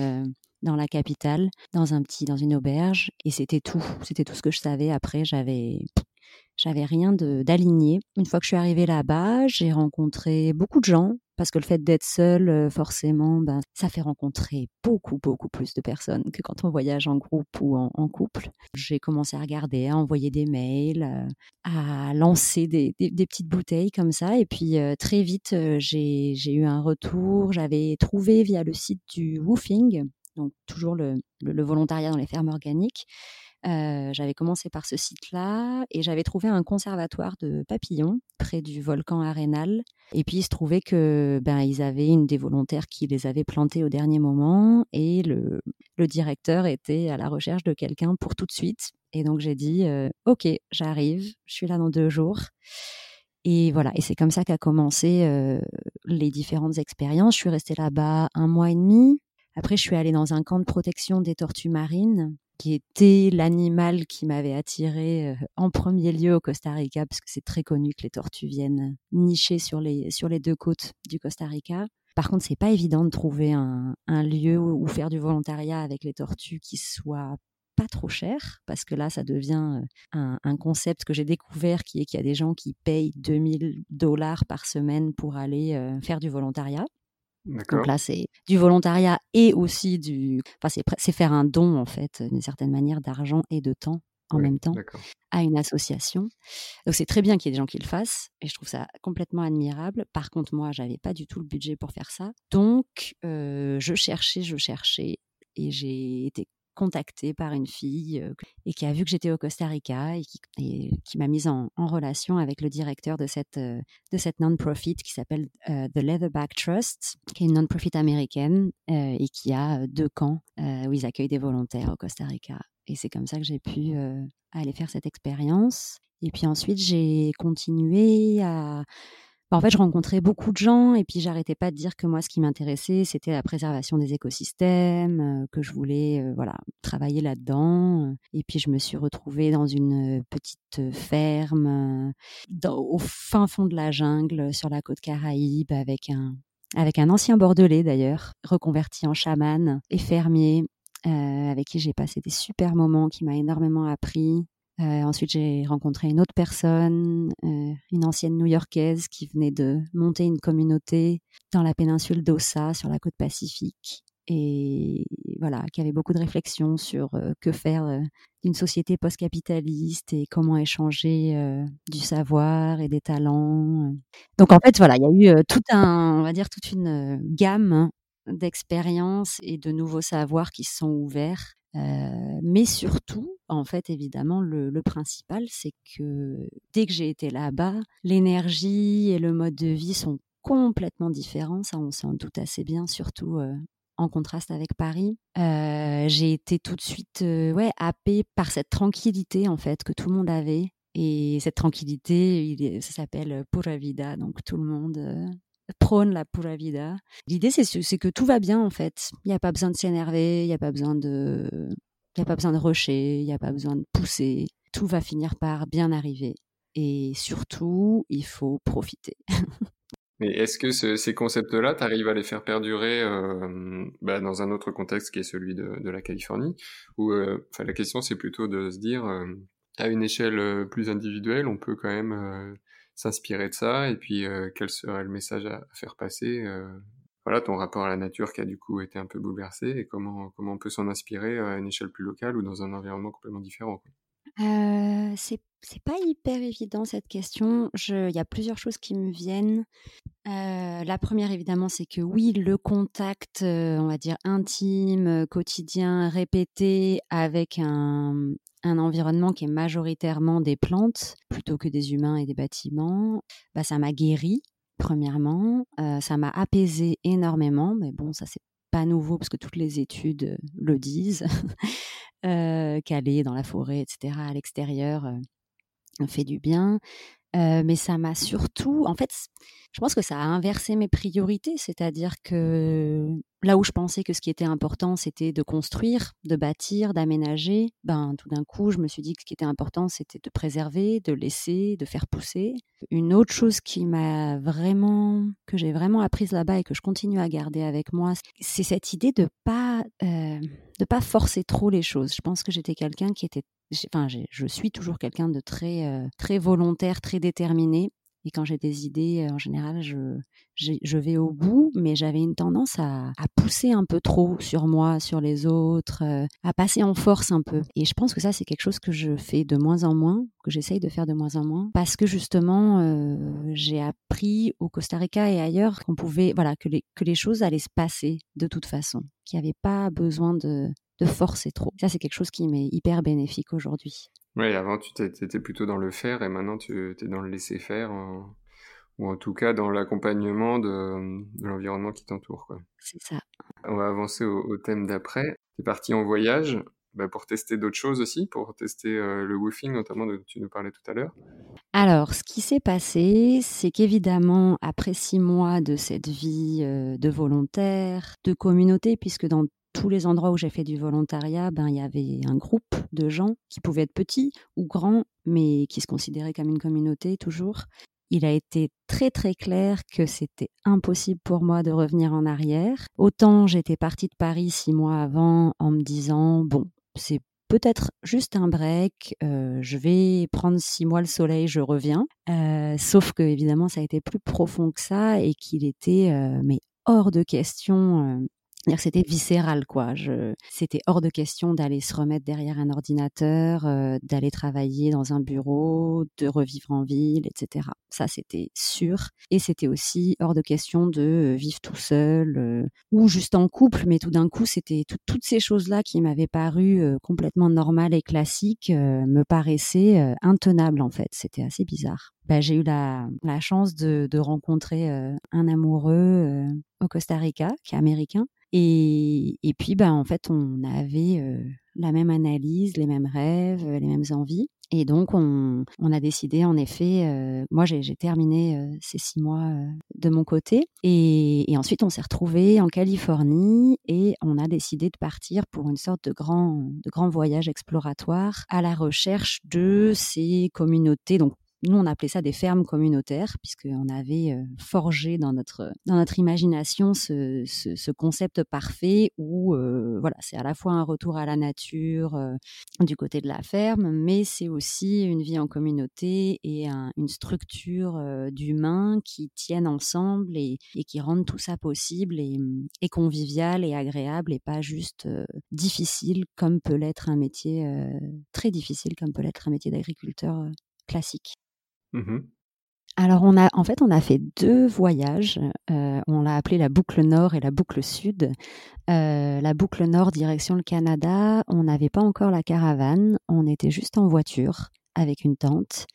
dans la capitale, dans un petit, dans une auberge, et c'était tout. C'était tout ce que je savais. Après, j'avais, j'avais rien d'aligné. Une fois que je suis arrivée là-bas, j'ai rencontré beaucoup de gens, parce que le fait d'être seul, euh, forcément, ben, ça fait rencontrer beaucoup, beaucoup plus de personnes que quand on voyage en groupe ou en, couple. J'ai commencé à regarder, à envoyer des mails, euh, à lancer des, petites bouteilles comme ça. Et puis euh, très vite, j'ai eu un retour. J'avais trouvé via le site du Woofing, donc toujours le volontariat dans les fermes organiques, j'avais commencé par ce site-là et j'avais trouvé un conservatoire de papillons près du volcan Arénal. Et puis il se trouvait que ben ils avaient une des volontaires qui les avait plantés au dernier moment et le, le directeur était à la recherche de quelqu'un pour tout de suite. Et donc j'ai dit ok j'arrive, je suis là dans deux jours. Et voilà, et c'est comme ça qu'a commencé les différentes expériences. Je suis restée là-bas un mois et demi. Après, je suis allée dans un camp de protection des tortues marines qui était l'animal qui m'avait attiré en premier lieu au Costa Rica, parce que c'est très connu que les tortues viennent nicher sur les, sur les deux côtes du Costa Rica. Par contre, c'est pas évident de trouver un, lieu où, faire du volontariat avec les tortues qui soit pas trop cher, parce que là, ça devient un, un concept que j'ai découvert qui est qu'il y a des gens qui payent 2000 dollars par semaine pour aller faire du volontariat. Donc là, c'est du volontariat et aussi du. Enfin, c'est faire un don, en fait, d'une certaine manière, d'argent et de temps en même temps à une association. Donc c'est très bien qu'il y ait des gens qui le fassent et je trouve ça complètement admirable. Par contre, moi, j'avais pas du tout le budget pour faire ça. Donc, euh, je cherchais, je cherchais et j'ai été contactée par une fille euh, et qui a vu que j'étais au Costa Rica et qui, m'a mise en, relation avec le directeur de cette, euh, de cette non-profit qui s'appelle euh, The Leatherback Trust, qui est une non-profit américaine et qui a deux camps où ils accueillent des volontaires au Costa Rica. Et c'est comme ça que j'ai pu aller faire cette expérience. Et puis ensuite, j'ai continué à en fait, je rencontrais beaucoup de gens et puis j'arrêtais pas de dire que moi, ce qui m'intéressait, c'était la préservation des écosystèmes, euh, que je voulais, euh, voilà, travailler là-dedans. Et puis, je me suis retrouvée dans une petite ferme au fin fond de la jungle, sur la côte Caraïbe, avec un avec un ancien bordelais d'ailleurs, reconverti en chaman et fermier, euh, avec qui j'ai passé des super moments, qui m'a énormément appris. Euh, ensuite, j'ai rencontré une autre personne, euh, une ancienne New-Yorkaise qui venait de monter une communauté dans la péninsule d'Ossa, sur la côte pacifique, et voilà, qui avait beaucoup de réflexions sur euh, que faire d'une société post-capitaliste et comment échanger du savoir et des talents. Donc en fait, voilà, il y a eu tout un, on va dire, toute une gamme d'expériences et de nouveaux savoirs qui se sont ouverts mais surtout, en fait, évidemment, le, principal, c'est que dès que j'ai été là-bas, l'énergie et le mode de vie sont complètement différents. Ça, on s'en doute assez bien, surtout en contraste avec Paris. j'ai été tout de suite ouais, happée par cette tranquillité, en fait, que tout le monde avait. Et cette tranquillité, ça s'appelle Pura Vida, donc tout le monde prône la pura vida. L'idée, c'est que tout va bien, en fait. Il n'y a pas besoin de s'énerver, il n'y a pas besoin de, il a pas besoin de rusher, il n'y a pas besoin de pousser. Tout va finir par bien arriver. Et surtout, il faut profiter. Mais est-ce que ces concepts-là, tu arrives à les faire perdurer euh, bah, dans un autre contexte qui est celui de, la Californie? Ou euh, la question, c'est plutôt de se dire, euh, à une échelle plus individuelle, on peut quand même s'inspirer de ça et puis euh, quel serait le message à, faire passer euh, voilà ton rapport à la nature qui a du coup été un peu bouleversé et comment comment on peut s'en inspirer à une échelle plus locale ou dans un environnement complètement différent euh, c'est pas hyper évident cette question. Il y a plusieurs choses qui me viennent. la première, évidemment, c'est que oui, le contact, on va dire intime, quotidien, répété avec un, un environnement qui est majoritairement des plantes plutôt que des humains et des bâtiments, bah, ça m'a guéri, premièrement. Euh, ça m'a apaisé énormément, mais bon, ça c'est pas nouveau parce que toutes les études euh, le disent. euh, Qu'aller dans la forêt, etc., à l'extérieur, euh, fait du bien. Mais ça m'a surtout, en fait, je pense que ça a inversé mes priorités, c'est-à-dire que là où je pensais que ce qui était important, c'était de construire, de bâtir, d'aménager, ben tout d'un coup, je me suis dit que ce qui était important, c'était de préserver, de laisser, de faire pousser. Une autre chose qui m'a vraiment, que j'ai vraiment apprise là-bas et que je continue à garder avec moi, c'est cette idée de pas, euh, de pas forcer trop les choses. Je pense que j'étais quelqu'un qui était, enfin, je suis toujours quelqu'un de très, euh, très volontaire, très déterminé Et quand j'ai des idées, en général, je, vais au bout, mais j'avais une tendance à, pousser un peu trop sur moi, sur les autres, à passer en force un peu. Et je pense que ça, c'est quelque chose que je fais de moins en moins, que j'essaye de faire de moins en moins, parce que justement, euh, j'ai appris au Costa Rica et ailleurs qu'on pouvait, voilà, que les, que les choses allaient se passer de toute façon, qu'il n'y avait pas besoin de, de forcer trop. Ça, c'est quelque chose qui m'est hyper bénéfique aujourd'hui. Oui, avant, tu étais plutôt dans le faire et maintenant, tu es dans le laisser faire. ou en tout cas dans l'accompagnement de, de l'environnement qui t'entoure. C'est ça. On va avancer au, au thème d'après. Tu es parti en voyage bah, pour tester d'autres choses aussi, pour tester euh, le woofing notamment dont tu nous parlais tout à l'heure Alors, ce qui s'est passé, c'est qu'évidemment, après six mois de cette vie euh, de volontaire, de communauté, puisque dans tous les endroits où j'ai fait du volontariat, ben, il y avait un groupe de gens qui pouvaient être petits ou grands, mais qui se considéraient comme une communauté toujours. Il a été très très clair que c'était impossible pour moi de revenir en arrière. Autant j'étais partie de Paris six mois avant en me disant, bon, c'est peut-être juste un break, euh, je vais prendre six mois le soleil, je reviens. Euh, sauf que évidemment, ça a été plus profond que ça et qu'il était euh, mais hors de question c'était viscéral, quoi. Je, c'était hors de question d'aller se remettre derrière un ordinateur, euh, d'aller travailler dans un bureau, de revivre en ville, etc. Ça, c'était sûr. Et c'était aussi hors de question de euh, vivre tout seul euh, ou juste en couple. Mais tout d'un coup, c'était toutes ces choses-là qui m'avaient paru complètement normales et classiques me paraissaient intenables, en fait. C'était assez bizarre. Bah, j'ai eu la, chance de rencontrer un amoureux au Costa Rica, qui est américain, et, puis, bah, en fait, on avait la même analyse, les mêmes rêves, les mêmes envies. Et donc, on, a décidé, en effet, moi, j'ai terminé ces six mois de mon côté. Et, ensuite, on s'est retrouvés en Californie et on a décidé de partir pour une sorte de grand, voyage exploratoire à la recherche de ces communautés, nous, on appelait ça des fermes communautaires, puisqu'on avait euh, forgé dans notre, dans notre imagination ce, ce, concept parfait où euh, voilà, c'est à la fois un retour à la nature euh, du côté de la ferme, mais c'est aussi une vie en communauté et une structure d'humains qui tiennent ensemble et, qui rendent tout ça possible et, et, convivial et agréable et pas juste difficile comme peut l'être un métier très difficile comme peut l'être un métier d'agriculteur classique. Mmh Alors on a en fait on a fait deux voyages. Euh, on l'a appelé la boucle nord et la boucle sud. Euh, la boucle nord direction le Canada, on n'avait pas encore la caravane, on était juste en voiture avec une tente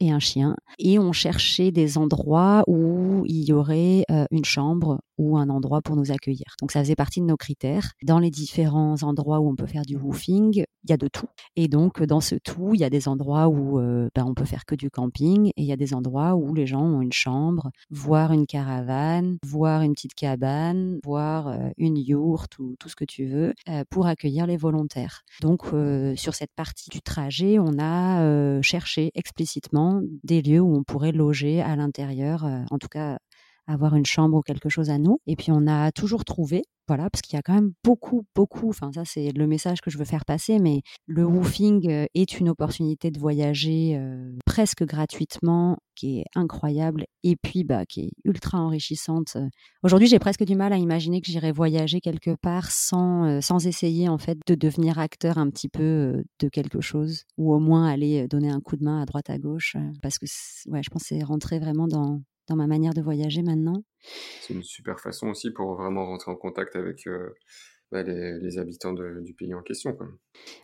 et un chien. Et on cherchait des endroits où il y aurait euh, une chambre ou un endroit pour nous accueillir. Donc ça faisait partie de nos critères. Dans les différents endroits où on peut faire du woofing, il y a de tout. Et donc dans ce tout, il y a des endroits où euh, ben, on peut faire que du camping et il y a des endroits où les gens ont une chambre, voire une caravane, voire une petite cabane, voire euh, une yourte ou tout ce que tu veux pour accueillir les volontaires. Donc sur cette partie du trajet, on a cherché explicitement des lieux où on pourrait loger à l'intérieur, euh, en tout cas avoir une chambre ou quelque chose à nous. Et puis on a toujours trouvé, voilà, parce qu'il y a quand même beaucoup, beaucoup, enfin ça c'est le message que je veux faire passer, mais le woofing euh, est une opportunité de voyager euh, presque gratuitement, qui est incroyable, et puis bah, qui est ultra enrichissante. Aujourd'hui j'ai presque du mal à imaginer que j'irais voyager quelque part sans, sans essayer en fait de devenir acteur un petit peu de quelque chose, ou au moins aller donner un coup de main à droite à gauche, parce que ouais, je pense c'est rentrer vraiment dans, dans ma manière de voyager maintenant. C'est une super façon aussi pour vraiment rentrer en contact avec euh, bah, les, habitants du pays en question.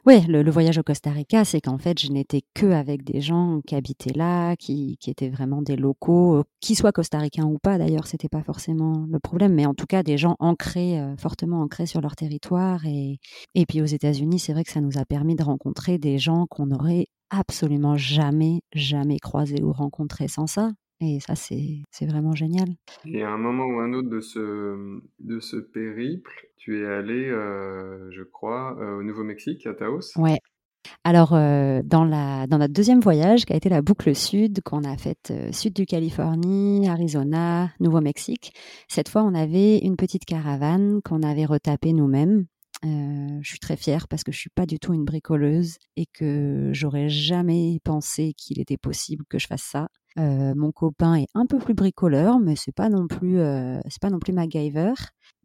Oui, le, voyage au Costa Rica, c'est qu'en fait, je n'étais que avec des gens qui habitaient là, qui, étaient vraiment des locaux, euh, qui soient costaricains ou pas d'ailleurs, c'était pas forcément le problème, mais en tout cas des gens ancrés, euh, fortement ancrés sur leur territoire. Et, et puis aux États-Unis, c'est vrai que ça nous a permis de rencontrer des gens qu'on n'aurait absolument jamais, jamais croisés ou rencontrés sans ça. Et ça, c'est vraiment génial. Et à un moment ou un autre de ce, de ce périple, tu es allé, euh, je crois, euh, au Nouveau-Mexique, à Taos Ouais. Alors, euh, dans, la, dans notre deuxième voyage, qui a été la boucle sud, qu'on a faite sud du Californie, Arizona, Nouveau-Mexique, cette fois, on avait une petite caravane qu'on avait retapée nous-mêmes. je suis très fière parce que je suis pas du tout une bricoleuse et que j'aurais jamais pensé qu'il était possible que je fasse ça. Mon copain est un peu plus bricoleur, mais c'est pas non plus, c'est pas non plus MacGyver.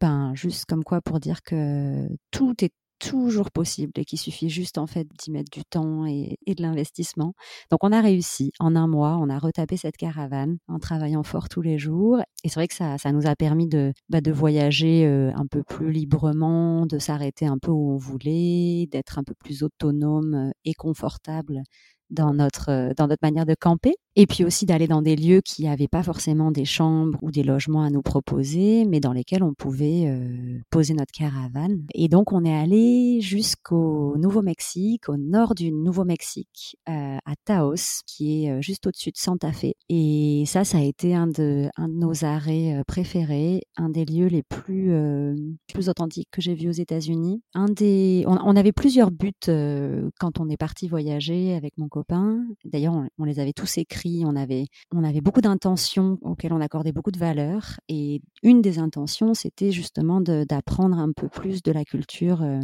Ben, juste comme quoi pour dire que tout est toujours possible et qu'il suffit juste en fait d'y mettre du temps et, de l'investissement. Donc on a réussi en un mois, on a retapé cette caravane en travaillant fort tous les jours et c'est vrai que ça, ça nous a permis de, bah, de voyager euh, un peu plus librement, de s'arrêter un peu où on voulait, d'être un peu plus autonome euh, et confortable dans notre, euh, dans notre manière de camper. Et puis aussi d'aller dans des lieux qui n'avaient pas forcément des chambres ou des logements à nous proposer, mais dans lesquels on pouvait euh, poser notre caravane. Et donc on est allé jusqu'au Nouveau-Mexique, au nord du Nouveau-Mexique, euh, à Taos, qui est juste au-dessus de Santa Fe. Et ça, ça a été un de, nos arrêts préférés, un des lieux les plus, authentiques que j'ai vus aux États-Unis. Un des, on, avait plusieurs buts quand on est parti voyager avec mon copain. D'ailleurs, on, les avait tous écrits. On avait, on avait beaucoup d'intentions auxquelles on accordait beaucoup de valeur. Et une des intentions, c'était justement d'apprendre un peu plus de la culture euh,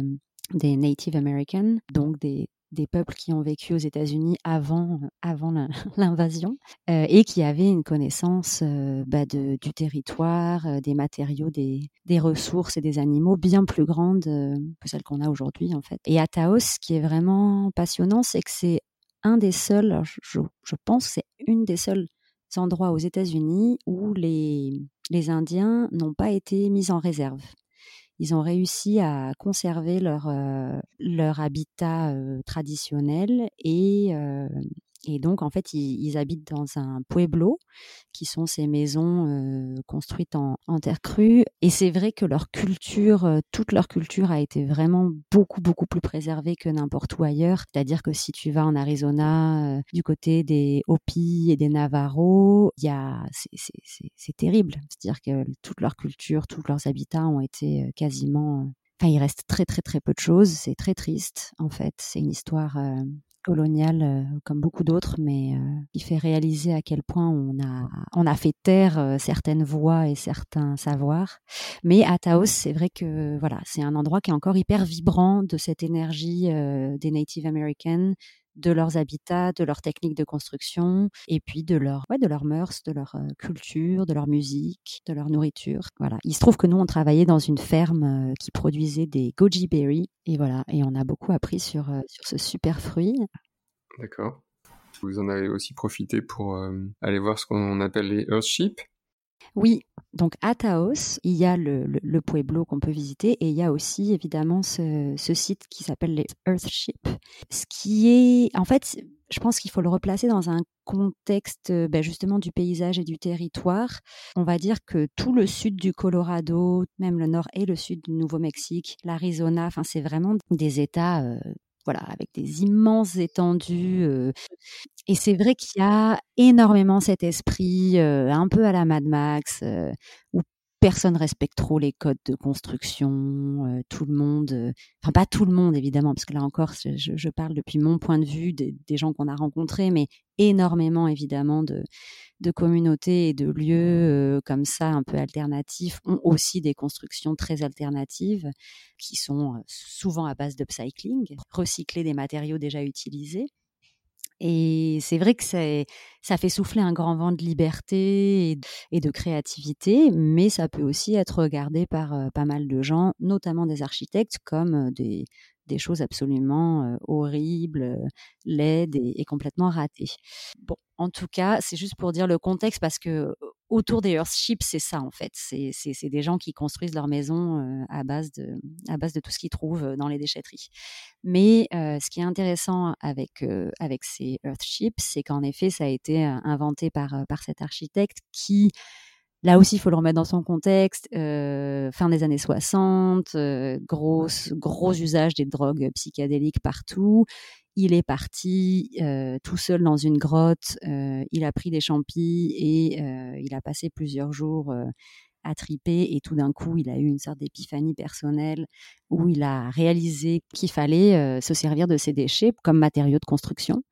des Native Americans, donc des, des peuples qui ont vécu aux États-Unis avant, avant l'invasion euh, et qui avaient une connaissance euh, bah, du territoire, des matériaux, des, des, ressources et des animaux bien plus grande que celle qu'on a aujourd'hui en fait. Et à Taos, ce qui est vraiment passionnant, c'est que c'est un des seuls, je, je pense, c'est une des seuls endroits aux États-Unis où les, les Indiens n'ont pas été mis en réserve. Ils ont réussi à conserver leur, euh, leur habitat euh, traditionnel et, euh, et donc, en fait, ils, habitent dans un pueblo, qui sont ces maisons construites en, terre crue. Et c'est vrai que leur culture, toute leur culture a été vraiment beaucoup, beaucoup plus préservée que n'importe où ailleurs. C'est-à-dire que si tu vas en Arizona, du côté des Hopi et des Navarros, y a, c'est terrible. C'est-à-dire que toute leur culture, tous leurs habitats ont été quasiment Enfin, il reste très très très peu de choses. C'est très triste en fait. C'est une histoire coloniale euh, comme beaucoup d'autres, mais euh, qui fait réaliser à quel point on a, on a fait taire euh, certaines voix et certains savoirs. Mais à Taos, c'est vrai que voilà, c'est un endroit qui est encore hyper vibrant de cette énergie des Native Americans, de leurs habitats, de leurs techniques de construction, et puis de leur, ouais, de leurs mœurs, de leur culture, de leur musique, de leur nourriture. Voilà. Il se trouve que nous, on travaillait dans une ferme qui produisait des goji berries, et voilà. Et on a beaucoup appris sur, sur ce super fruit. D'accord. Vous en avez aussi profité pour aller voir ce qu'on appelle les Earthships oui, donc à Taos, il y a le, Pueblo qu'on peut visiter et il y a aussi évidemment ce, site qui s'appelle les Earthships. Ce qui est, en fait, je pense qu'il faut le replacer dans un contexte ben justement du paysage et du territoire. On va dire que tout le sud du Colorado, même le nord et le sud du Nouveau-Mexique, l'Arizona, enfin c'est vraiment des États euh, voilà, avec des immenses étendues. et c'est vrai qu'il y a énormément cet esprit un peu à la Mad Max, où personne respecte trop les codes de construction, tout le monde, enfin pas tout le monde évidemment, parce que là encore, je, parle depuis mon point de vue des, gens qu'on a rencontrés, mais énormément évidemment de, de communautés et de lieux comme ça un peu alternatifs ont aussi des constructions très alternatives qui sont souvent à base d'upcycling, recycler des matériaux déjà utilisés. Et c'est vrai que ça fait souffler un grand vent de liberté et de créativité, mais ça peut aussi être regardé par pas mal de gens, notamment des architectes, comme des, choses absolument horribles, laides et, complètement ratées. Bon, en tout cas, c'est juste pour dire le contexte parce que autour des Earthships, c'est ça en fait. C'est des gens qui construisent leur maison à, base de, à base de tout ce qu'ils trouvent dans les déchetteries. Mais ce qui est intéressant avec, avec ces Earthships, c'est qu'en effet, ça a été inventé par, par cet architecte qui Là aussi, il faut le remettre dans son contexte. Euh, fin des années 60, euh, gros, gros usage des drogues psychédéliques partout. Il est parti euh, tout seul dans une grotte. il a pris des champis et il a passé plusieurs jours à triper. Et tout d'un coup, il a eu une sorte d'épiphanie personnelle où il a réalisé qu'il fallait se servir de ces déchets comme matériaux de construction.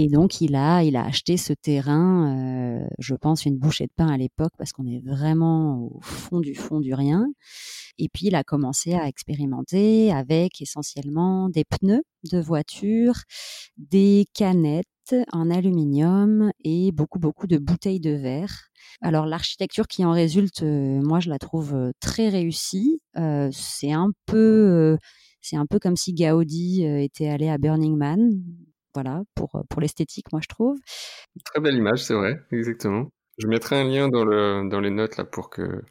Et donc, il a, il a acheté ce terrain, euh, je pense, une bouchée de pain à l'époque, parce qu'on est vraiment au fond du fond du rien. Et puis, il a commencé à expérimenter avec essentiellement des pneus de voiture, des canettes, en aluminium et beaucoup, beaucoup de bouteilles de verre. Alors l'architecture qui en résulte, moi je la trouve très réussie. c'est un peu, c'est un peu comme si Gaudi était allé à Burning Man. Voilà pour pour l'esthétique, moi je trouve. Très belle image, c'est vrai, exactement. Je mettrai un lien dans le dans les notes là pour que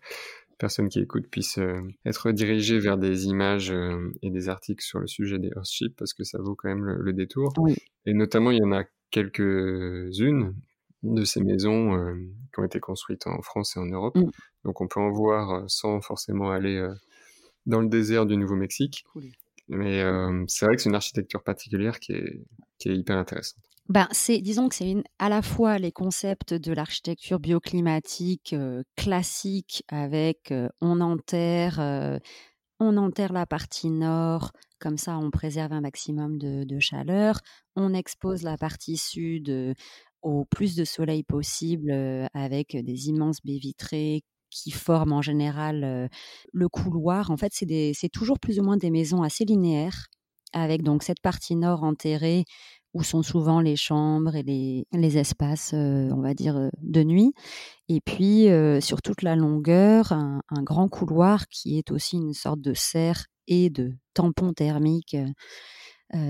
personnes qui écoutent puissent euh, être dirigées vers des images euh, et des articles sur le sujet des Earthships parce que ça vaut quand même le, détour. Et notamment, il y en a quelques-unes de ces maisons euh, qui ont été construites en France et en Europe. Mm. Donc on peut en voir sans forcément aller dans le désert du Nouveau-Mexique. Mais c'est vrai que c'est une architecture particulière qui est, qui est hyper intéressante. Ben, c'est, disons que c'est une, à la fois les concepts de l'architecture bioclimatique euh, classique avec euh, on enterre, euh, on enterre la partie nord, comme ça on préserve un maximum de chaleur, on expose la partie sud au plus de soleil possible avec des immenses baies vitrées qui forment en général le couloir. En fait, c'est, toujours plus ou moins des maisons assez linéaires avec donc cette partie nord enterrée où sont souvent les chambres et les, espaces, on va dire, de nuit. Et puis, sur toute la longueur, un, grand couloir qui est aussi une sorte de serre et de tampon thermique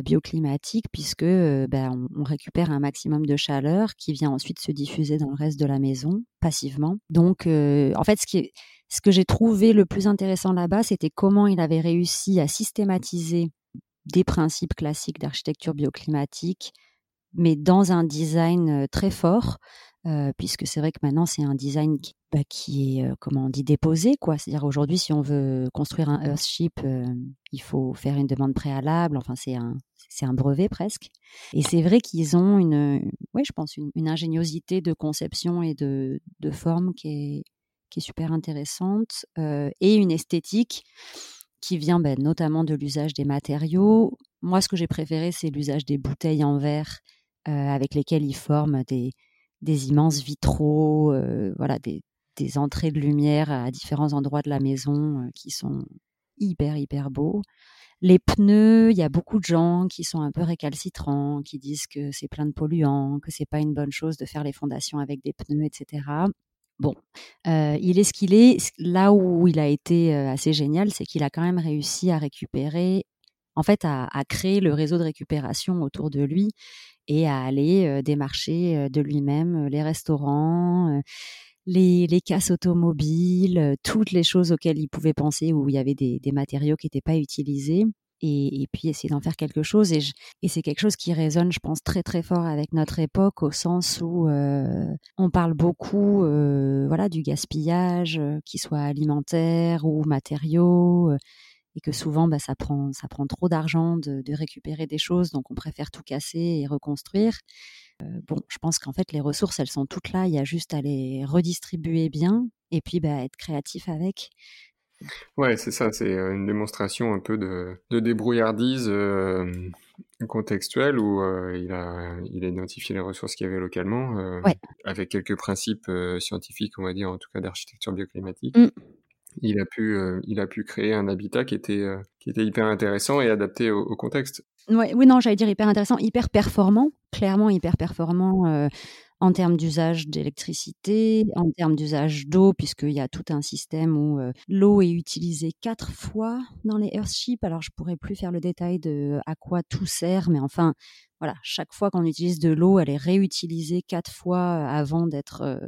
bioclimatique, puisque ben, on, récupère un maximum de chaleur qui vient ensuite se diffuser dans le reste de la maison passivement. Donc, en fait, ce que j'ai trouvé le plus intéressant là-bas, c'était comment il avait réussi à systématiser des principes classiques d'architecture bioclimatique, mais dans un design très fort, puisque c'est vrai que maintenant c'est un design qui, bah, est, comment on dit, déposé. quoi. C'est-à-dire aujourd'hui, si on veut construire un Earthship, il faut faire une demande préalable, enfin c'est un, c'est un brevet presque. Et c'est vrai qu'ils ont une, ouais, je pense, une, ingéniosité de conception et de, de forme qui est, qui est super intéressante, et une esthétique qui vient ben, notamment de l'usage des matériaux. Moi, ce que j'ai préféré, c'est l'usage des bouteilles en verre euh, avec lesquelles ils forment des, des immenses vitraux, euh, voilà, des, des, entrées de lumière à différents endroits de la maison euh, qui sont hyper, hyper beaux. Les pneus, il y a beaucoup de gens qui sont un peu récalcitrants, qui disent que c'est plein de polluants, que c'est pas une bonne chose de faire les fondations avec des pneus, etc. Bon, il est ce qu'il est. Là où il a été assez génial, c'est qu'il a quand même réussi à récupérer, en fait, à, créer le réseau de récupération autour de lui et à aller démarcher de lui-même les restaurants, les, les casses automobiles, toutes les choses auxquelles il pouvait penser où il y avait des, matériaux qui n'étaient pas utilisés et, puis essayer d'en faire quelque chose. Et, c'est quelque chose qui résonne, je pense, très très fort avec notre époque, au sens où on parle beaucoup, voilà, du gaspillage, qu'il soit alimentaire ou matériaux, et que souvent, bah, ça prend ça prend trop d'argent de, de, récupérer des choses, donc on préfère tout casser et reconstruire. bon, je pense qu'en fait, les ressources, elles sont toutes là. Il y a juste à les redistribuer bien, et puis bah, être créatif avec. Ouais, c'est ça, c'est une démonstration un peu de, de débrouillardise euh, contextuelle où euh, il, a, il a identifié les ressources qu'il y avait localement, euh, avec quelques principes scientifiques, on va dire, en tout cas d'architecture bioclimatique. Mmh. Il, a pu, il a pu créer un habitat qui était, était hyper intéressant et adapté au, contexte. Oui, non, j'allais dire hyper intéressant, hyper performant, clairement hyper performant en termes d'usage d'électricité, en termes d'usage d'eau, puisqu'il y a tout un système où l'eau est utilisée quatre fois dans les Earthships. Alors, je pourrais plus faire le détail de à quoi tout sert, mais enfin, voilà, chaque fois qu'on utilise de l'eau, elle est réutilisée quatre fois avant d'être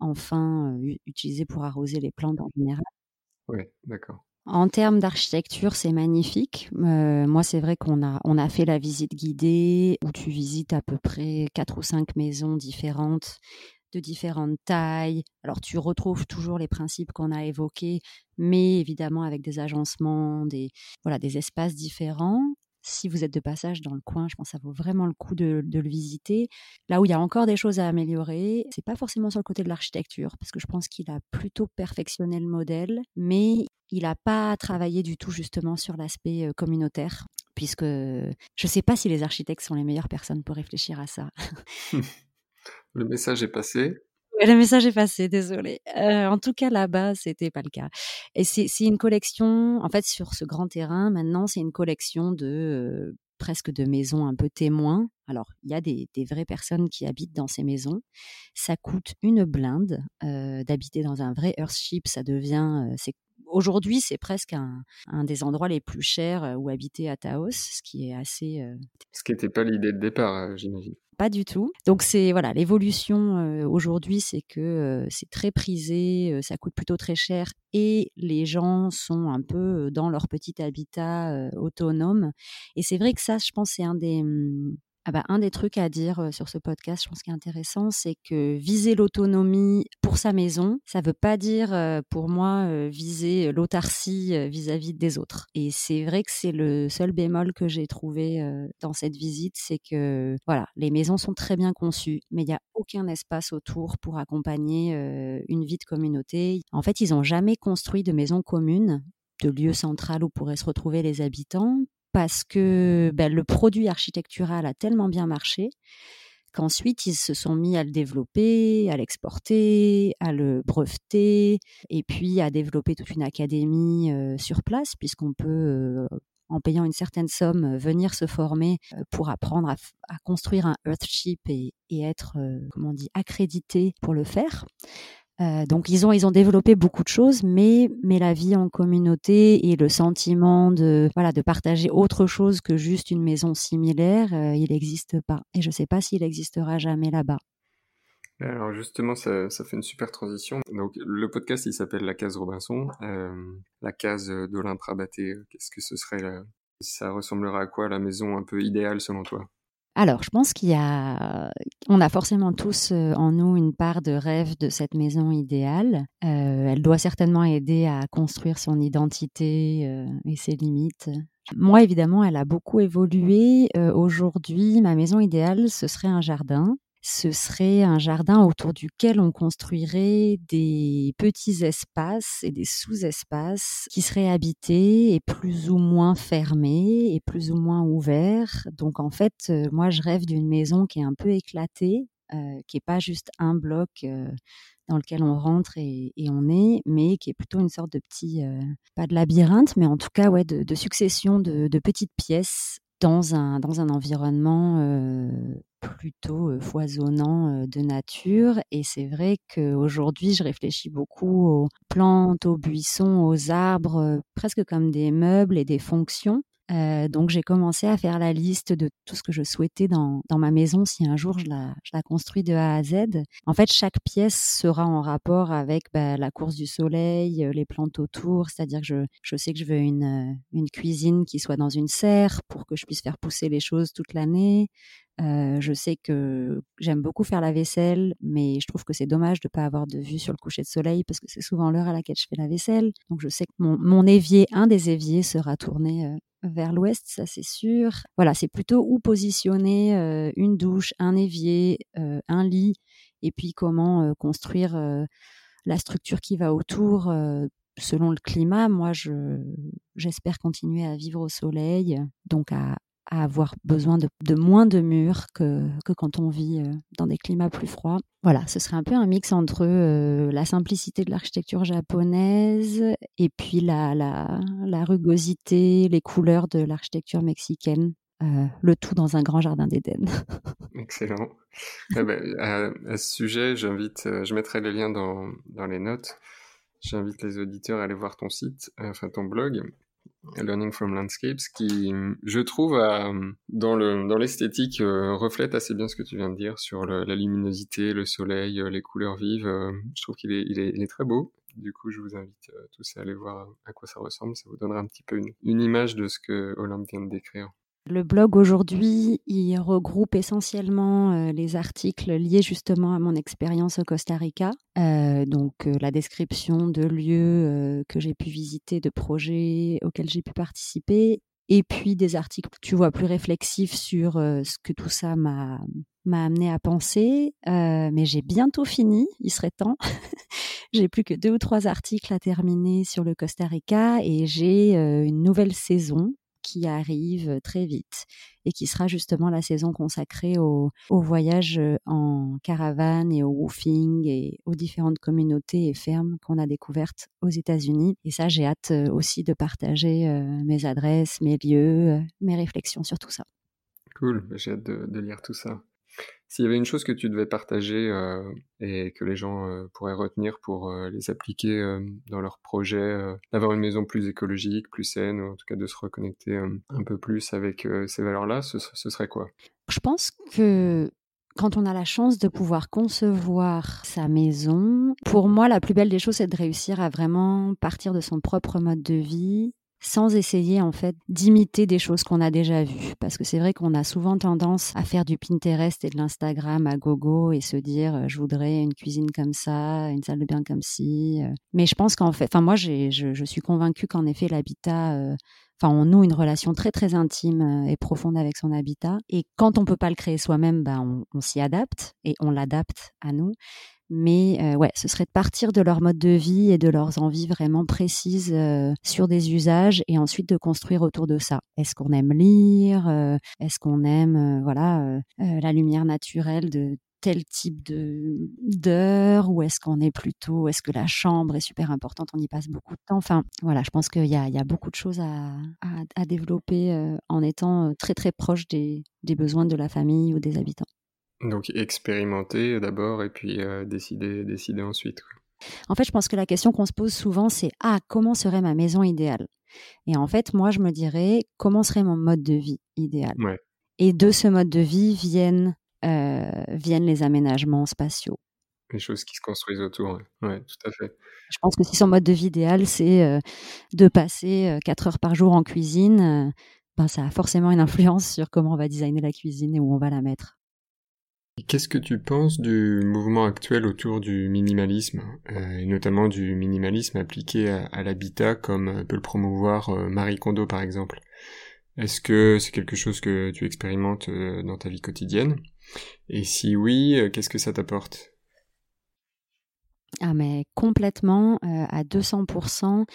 enfin utilisée pour arroser les plantes en général. Oui, d'accord. En termes d'architecture, c'est magnifique. Euh, moi, c'est vrai qu'on a, on a fait la visite guidée où tu visites à peu près quatre ou cinq maisons différentes de différentes tailles. Alors, tu retrouves toujours les principes qu'on a évoqués, mais évidemment avec des agencements, des, voilà, des espaces différents si vous êtes de passage dans le coin, je pense que ça vaut vraiment le coup de, le visiter. Là où il y a encore des choses à améliorer, c'est pas forcément sur le côté de l'architecture, parce que je pense qu'il a plutôt perfectionné le modèle, mais il n'a pas travaillé du tout justement sur l'aspect euh, communautaire, puisque je ne sais pas si les architectes sont les meilleures personnes pour réfléchir à ça. le message est passé le message est passé, désolé. Euh, en tout cas, là-bas, c'était pas le cas. Et c'est une collection, en fait, sur ce grand terrain, maintenant, c'est une collection de euh, presque de maisons un peu témoins. Alors, il y a des, vraies personnes qui habitent dans ces maisons. Ça coûte une blinde d'habiter dans un vrai Earthship. Ça devient, Aujourd'hui, c'est presque un, des endroits les plus chers où habiter à Taos, ce qui est assez. Ce qui n'était pas l'idée de départ, j'imagine. Du tout. Donc c'est voilà l'évolution aujourd'hui, c'est que c'est très prisé, ça coûte plutôt très cher et les gens sont un peu dans leur petit habitat autonome. Et c'est vrai que ça, je pense, c'est un des mmh, ah bah, un des trucs à dire sur ce podcast, je pense, qui est intéressant, c'est que viser l'autonomie pour sa maison, ça ne veut pas dire pour moi viser l'autarcie vis-à-vis des autres. Et c'est vrai que c'est le seul bémol que j'ai trouvé dans cette visite, c'est que voilà, les maisons sont très bien conçues, mais il n'y a aucun espace autour pour accompagner une vie de communauté. En fait, ils n'ont jamais construit de maison commune de lieu central où pourraient se retrouver les habitants parce que ben, le produit architectural a tellement bien marché qu'ensuite ils se sont mis à le développer, à l'exporter, à le breveter, et puis à développer toute une académie sur place, puisqu'on peut, en payant une certaine somme, venir se former pour apprendre à, construire un Earthship et, et être, comment on dit, accrédité pour le faire. Euh, donc ils ont ils ont développé beaucoup de choses, mais mais la vie en communauté et le sentiment de voilà de partager autre chose que juste une maison similaire, euh, il n'existe pas. Et je ne sais pas s'il existera jamais là-bas. Alors justement, ça, ça, fait une super transition. Donc le podcast, il s'appelle La Case Robinson. Euh, la case d'Olympe Rabaté, qu'est-ce que ce serait Ça ressemblerait à quoi? La maison un peu idéale selon toi? Alors, je pense qu'il y a, on a forcément tous euh, en nous une part de rêve de cette maison idéale. Euh, elle doit certainement aider à construire son identité euh, et ses limites. Moi, évidemment, elle a beaucoup évolué. Aujourd'hui, ma maison idéale, ce serait un jardin ce serait un jardin autour duquel on construirait des petits espaces et des sous-espaces qui seraient habités et plus ou moins fermés et plus ou moins ouverts. Donc en fait, euh, moi je rêve d'une maison qui est un peu éclatée, euh, qui est pas juste un bloc euh, dans lequel on rentre et, on est, mais qui est plutôt une sorte de petit, pas de labyrinthe, mais en tout cas ouais, de, succession de, de, petites pièces dans un, dans un environnement plutôt foisonnant de nature. Et c'est vrai qu'aujourd'hui, je réfléchis beaucoup aux plantes, aux buissons, aux arbres, presque comme des meubles et des fonctions. Donc j'ai commencé à faire la liste de tout ce que je souhaitais dans, dans ma maison si un jour je la, je la, construis de A à Z. En fait, chaque pièce sera en rapport avec bah, la course du soleil, les plantes autour, c'est-à-dire que je, je, sais que je veux une, une cuisine qui soit dans une serre pour que je puisse faire pousser les choses toute l'année. Euh, je sais que j'aime beaucoup faire la vaisselle, mais je trouve que c'est dommage de ne pas avoir de vue sur le coucher de soleil parce que c'est souvent l'heure à laquelle je fais la vaisselle. Donc je sais que mon, évier, un des éviers sera tourné euh, vers l'ouest, ça c'est sûr. Voilà, c'est plutôt où positionner euh, une douche, un évier, un lit, et puis comment construire la structure qui va autour selon le climat. Moi, je, j'espère continuer à vivre au soleil, donc à, à avoir besoin de, moins de murs que, quand on vit euh, dans des climats plus froids. Voilà, ce serait un peu un mix entre euh, la simplicité de l'architecture japonaise et puis la rugosité, les couleurs de l'architecture mexicaine. Euh, le tout dans un grand jardin d'Éden. Excellent. Eh ben, à, ce sujet, j'invite, je mettrai les liens dans, dans les notes. J'invite les auditeurs à aller voir ton site, enfin ton blog, Learning from Landscapes, qui, je trouve, dans le dans l'esthétique, euh, reflète assez bien ce que tu viens de dire sur la luminosité, le soleil, euh, les couleurs vives. Euh, je trouve qu'il est, il est, il est, très beau. Du coup, je vous invite tous à aller voir à quoi ça ressemble. Ça vous donnera un petit peu une, une image de ce que Olympe vient de décrire. Le blog aujourd'hui, il regroupe essentiellement euh, les articles liés justement à mon expérience au Costa Rica, euh, donc euh, la description de lieux que j'ai pu visiter, de projets auxquels j'ai pu participer, et puis des articles, tu vois, plus réflexifs sur ce que tout ça m'a m'a amené à penser. mais j'ai bientôt fini, il serait temps. j'ai plus que deux ou trois articles à terminer sur le Costa Rica et j'ai une nouvelle saison qui arrive très vite et qui sera justement la saison consacrée au, au voyage en caravane et au woofing et aux différentes communautés et fermes qu'on a découvertes aux États-Unis. Et ça, j'ai hâte aussi de partager mes adresses, mes lieux, mes réflexions sur tout ça. Cool, j'ai hâte de lire tout ça. S'il y avait une chose que tu devais partager euh, et que les gens euh, pourraient retenir pour euh, les appliquer dans leur projet, d'avoir une maison plus écologique, plus saine, ou en tout cas de se reconnecter un peu plus avec ces valeurs-là, ce, serait quoi? Je pense que quand on a la chance de pouvoir concevoir sa maison, pour moi, la plus belle des choses, c'est de réussir à vraiment partir de son propre mode de vie sans essayer en fait d'imiter des choses qu'on a déjà vues. Parce que c'est vrai qu'on a souvent tendance à faire du Pinterest et de l'Instagram à gogo et se dire euh, je voudrais une cuisine comme ça, une salle de bain comme ci. Euh. Mais je pense qu'en fait, enfin moi je, je, suis convaincue qu'en effet l'habitat euh, Enfin, on noue une relation très très intime et profonde avec son habitat. Et quand on peut pas le créer soi-même, ben on, on s'y adapte et on l'adapte à nous. Mais euh, ouais, ce serait de partir de leur mode de vie et de leurs envies vraiment précises euh, sur des usages et ensuite de construire autour de ça. Est-ce qu'on aime lire euh, Est-ce qu'on aime voilà la lumière naturelle de tel type de d'heure ou est-ce qu'on est plutôt est-ce que la chambre est super importante? On y passe beaucoup de temps. Enfin voilà je pense qu'il y a, il y a beaucoup de choses à, à, développer en étant très très proche des, des besoins de la famille ou des habitants donc expérimenter d'abord et puis euh, décider, décider ensuite. En fait, je pense que la question qu'on se pose souvent, c'est ah comment serait ma maison idéale? Et en fait, moi, je me dirais comment serait mon mode de vie idéal? Et de ce mode de vie viennent euh, viennent les aménagements spatiaux. Les choses qui se construisent autour, oui, tout à fait. Je pense que si son mode de vie idéal, c'est euh, de passer 4 heures par jour en cuisine, ben, ça a forcément une influence sur comment on va designer la cuisine et où on va la mettre. Qu'est-ce que tu penses du mouvement actuel autour du minimalisme, euh, et notamment du minimalisme appliqué à, l'habitat, comme peut le promouvoir euh, Marie Kondo par exemple? Est-ce que c'est quelque chose que tu expérimentes euh, dans ta vie quotidienne? Et si oui, qu'est-ce que ça t'apporte? Ah mais complètement euh, à 200%.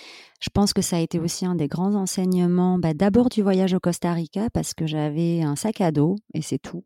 Je pense que ça a été aussi un des grands enseignements, bah, d'abord du voyage au Costa Rica parce que j'avais un sac à dos et c'est tout.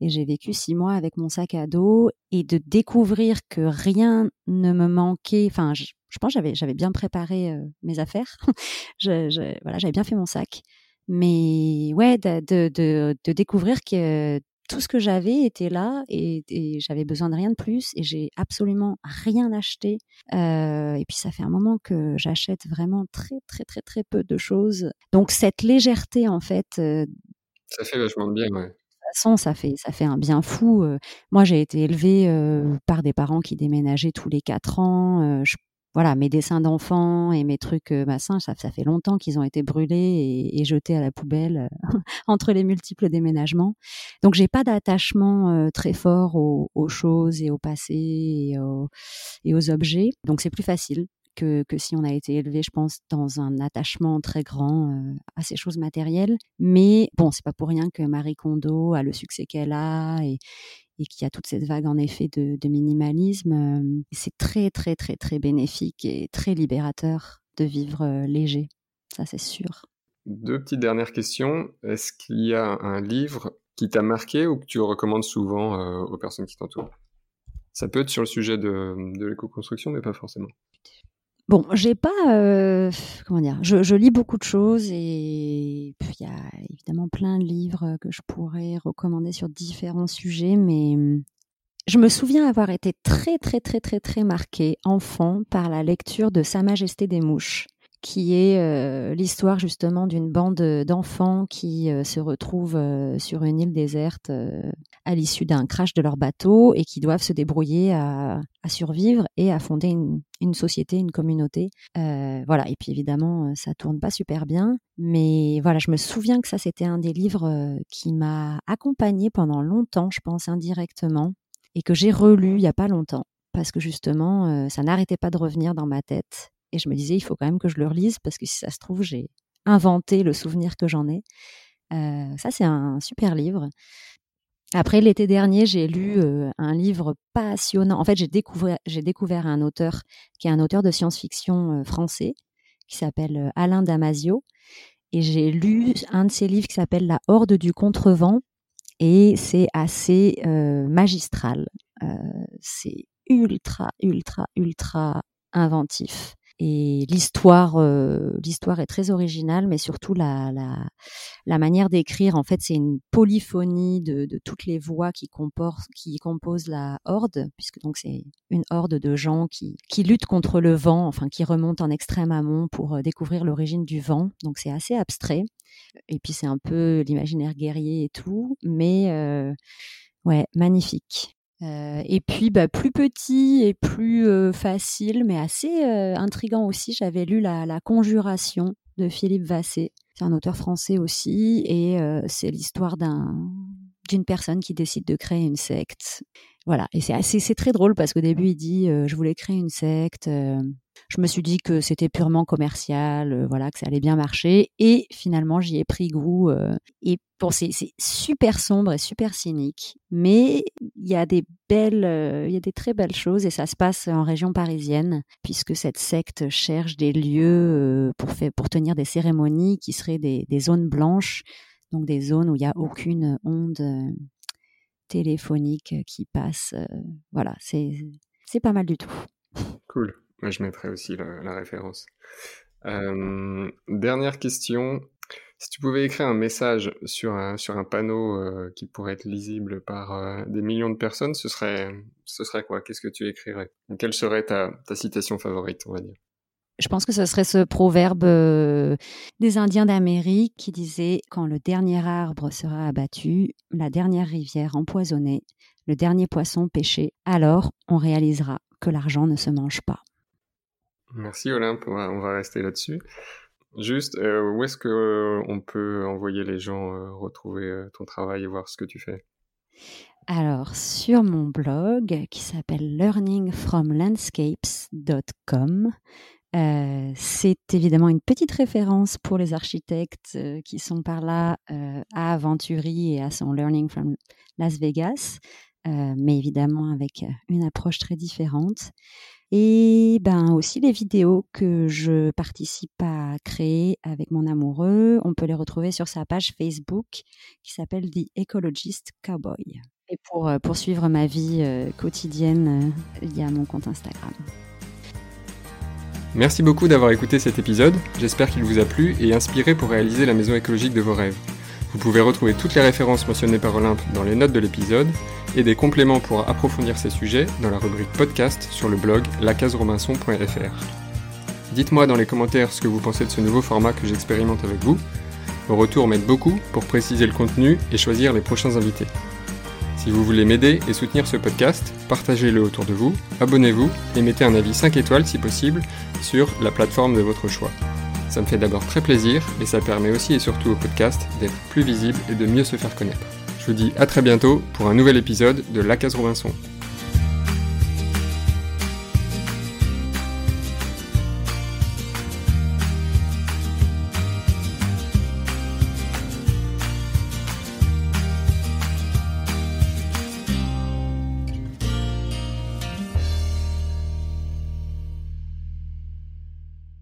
Et j'ai vécu six mois avec mon sac à dos et de découvrir que rien ne me manquait. Enfin, je, pense que j'avais bien préparé euh, mes affaires. voilà, j'avais bien fait mon sac. Mais ouais, de, de, de découvrir que tout ce que j'avais était là et, j'avais besoin de rien de plus et j'ai absolument rien acheté. Euh, et puis ça fait un moment que j'achète vraiment très très très très peu de choses. Donc cette légèreté en fait. Euh, ça fait vachement de bien, ouais. De toute façon, ça fait, ça fait un bien fou. Euh. moi, j'ai été élevée par des parents qui déménageaient tous les quatre ans. je voilà, mes dessins d'enfants et mes trucs euh, ça, ça fait longtemps qu'ils ont été brûlés et, jetés à la poubelle euh, entre les multiples déménagements. Donc j'ai pas d'attachement euh, très fort aux, choses et au passé et aux, objets. Donc c'est plus facile. Que, que, si on a été élevé, je pense, dans un attachement très grand à ces choses matérielles. Mais bon, c'est pas pour rien que Marie Kondo a le succès qu'elle a et, et qu'il y a toute cette vague en effet de, minimalisme. Euh, c'est très très très très bénéfique et très libérateur de vivre euh, léger, ça c'est sûr. Deux petites dernières questions. Est-ce qu'il y a un livre qui t'a marqué ou que tu recommandes souvent euh, aux personnes qui t'entourent? Ça peut être sur le sujet de, de l'éco-construction, mais pas forcément. Bon, j'ai pas, euh, comment dire, je, lis beaucoup de choses et il y a évidemment plein de livres que je pourrais recommander sur différents sujets, mais hum, je me souviens avoir été très très très très très marquée enfant par la lecture de Sa Majesté des mouches qui est euh, l'histoire justement d'une bande d'enfants qui euh, se retrouvent euh, sur une île déserte à l'issue d'un crash de leur bateau et qui doivent se débrouiller à, survivre et à fonder une, société, une communauté. voilà, et puis évidemment, ça tourne pas super bien, mais voilà, je me souviens que ça c'était un des livres qui m'a accompagnée pendant longtemps, je pense indirectement, et que j'ai relu il y a pas longtemps parce que justement, ça n'arrêtait pas de revenir dans ma tête et je me disais, il faut quand même que je le relise parce que si ça se trouve, j'ai inventé le souvenir que j'en ai. Euh, ça, c'est un super livre. Après, l'été dernier, j'ai lu euh, un livre passionnant. En fait, j'ai découvert, découvert un auteur qui est un auteur de science-fiction euh, français qui s'appelle Alain Damasio Et j'ai lu un de ses livres qui s'appelle La Horde du Contrevent et c'est assez magistral. C'est ultra, ultra, ultra inventif. Et l'histoire, euh, l'histoire est très originale, mais surtout la, la, la manière d'écrire, en fait, c'est une polyphonie de, de, toutes les voix qui, comportent, qui composent la horde, puisque donc c'est une horde de gens qui, qui luttent contre le vent, enfin qui remontent en extrême amont pour euh, découvrir l'origine du vent. Donc c'est assez abstrait. Et puis c'est un peu l'imaginaire guerrier et tout, mais euh, ouais, magnifique. Euh, et puis, bah, plus petit et plus euh, facile, mais assez euh, intrigant aussi. J'avais lu la, la, Conjuration de Philippe Vassé. C'est un auteur français aussi, et c'est l'histoire d'un d'une personne qui décide de créer une secte. Voilà, et c'est c'est très drôle parce qu'au début il dit, je voulais créer une secte je me suis dit que c'était purement commercial, euh, voilà, que ça allait bien marcher. Et finalement, j'y ai pris goût. Euh, et bon, c'est super sombre et super cynique, mais il y a des belles, euh, il y a des très belles choses et ça se passe en région parisienne, puisque cette secte cherche des lieux pour pour tenir des cérémonies qui seraient des, des zones blanches, donc des zones où il n'y a aucune onde téléphonique qui passe. voilà, c'est pas mal du tout. Cool je mettrai aussi la, référence. Euh, dernière question. Si tu pouvais écrire un message sur un, sur un panneau euh, qui pourrait être lisible par euh, des millions de personnes, ce serait, ce serait quoi? Qu'est-ce que tu écrirais? Quelle serait ta, ta citation favorite, on va dire? Je pense que ce serait ce proverbe des Indiens d'Amérique qui disait Quand le dernier arbre sera abattu, la dernière rivière empoisonnée, le dernier poisson pêché, alors on réalisera que l'argent ne se mange pas. Merci Olympe, on va, rester là-dessus. Juste, euh, où est-ce que euh, on peut envoyer les gens euh, retrouver ton travail et voir ce que tu fais? Alors, sur mon blog qui s'appelle learningfromlandscapes.com, c'est évidemment une petite référence pour les architectes qui sont par là à Aventuri et à son Learning from Las Vegas, mais évidemment avec une approche très différente. Et ben aussi les vidéos que je participe à créer avec mon amoureux, on peut les retrouver sur sa page Facebook qui s'appelle The Ecologist Cowboy. Et pour euh, poursuivre ma vie euh, quotidienne, euh, il y a mon compte Instagram. Merci beaucoup d'avoir écouté cet épisode, j'espère qu'il vous a plu et inspiré pour réaliser la maison écologique de vos rêves. Vous pouvez retrouver toutes les références mentionnées par Olympe dans les notes de l'épisode et des compléments pour approfondir ces sujets dans la rubrique podcast sur le blog lacaserobinson.fr. Dites-moi dans les commentaires ce que vous pensez de ce nouveau format que j'expérimente avec vous. Vos retours m'aident beaucoup pour préciser le contenu et choisir les prochains invités. Si vous voulez m'aider et soutenir ce podcast, partagez-le autour de vous, abonnez-vous et mettez un avis 5 étoiles si possible sur la plateforme de votre choix. Ça me fait d'abord très plaisir et ça permet aussi et surtout au podcast d'être plus visible et de mieux se faire connaître. Je vous dis à très bientôt pour un nouvel épisode de La Case Robinson.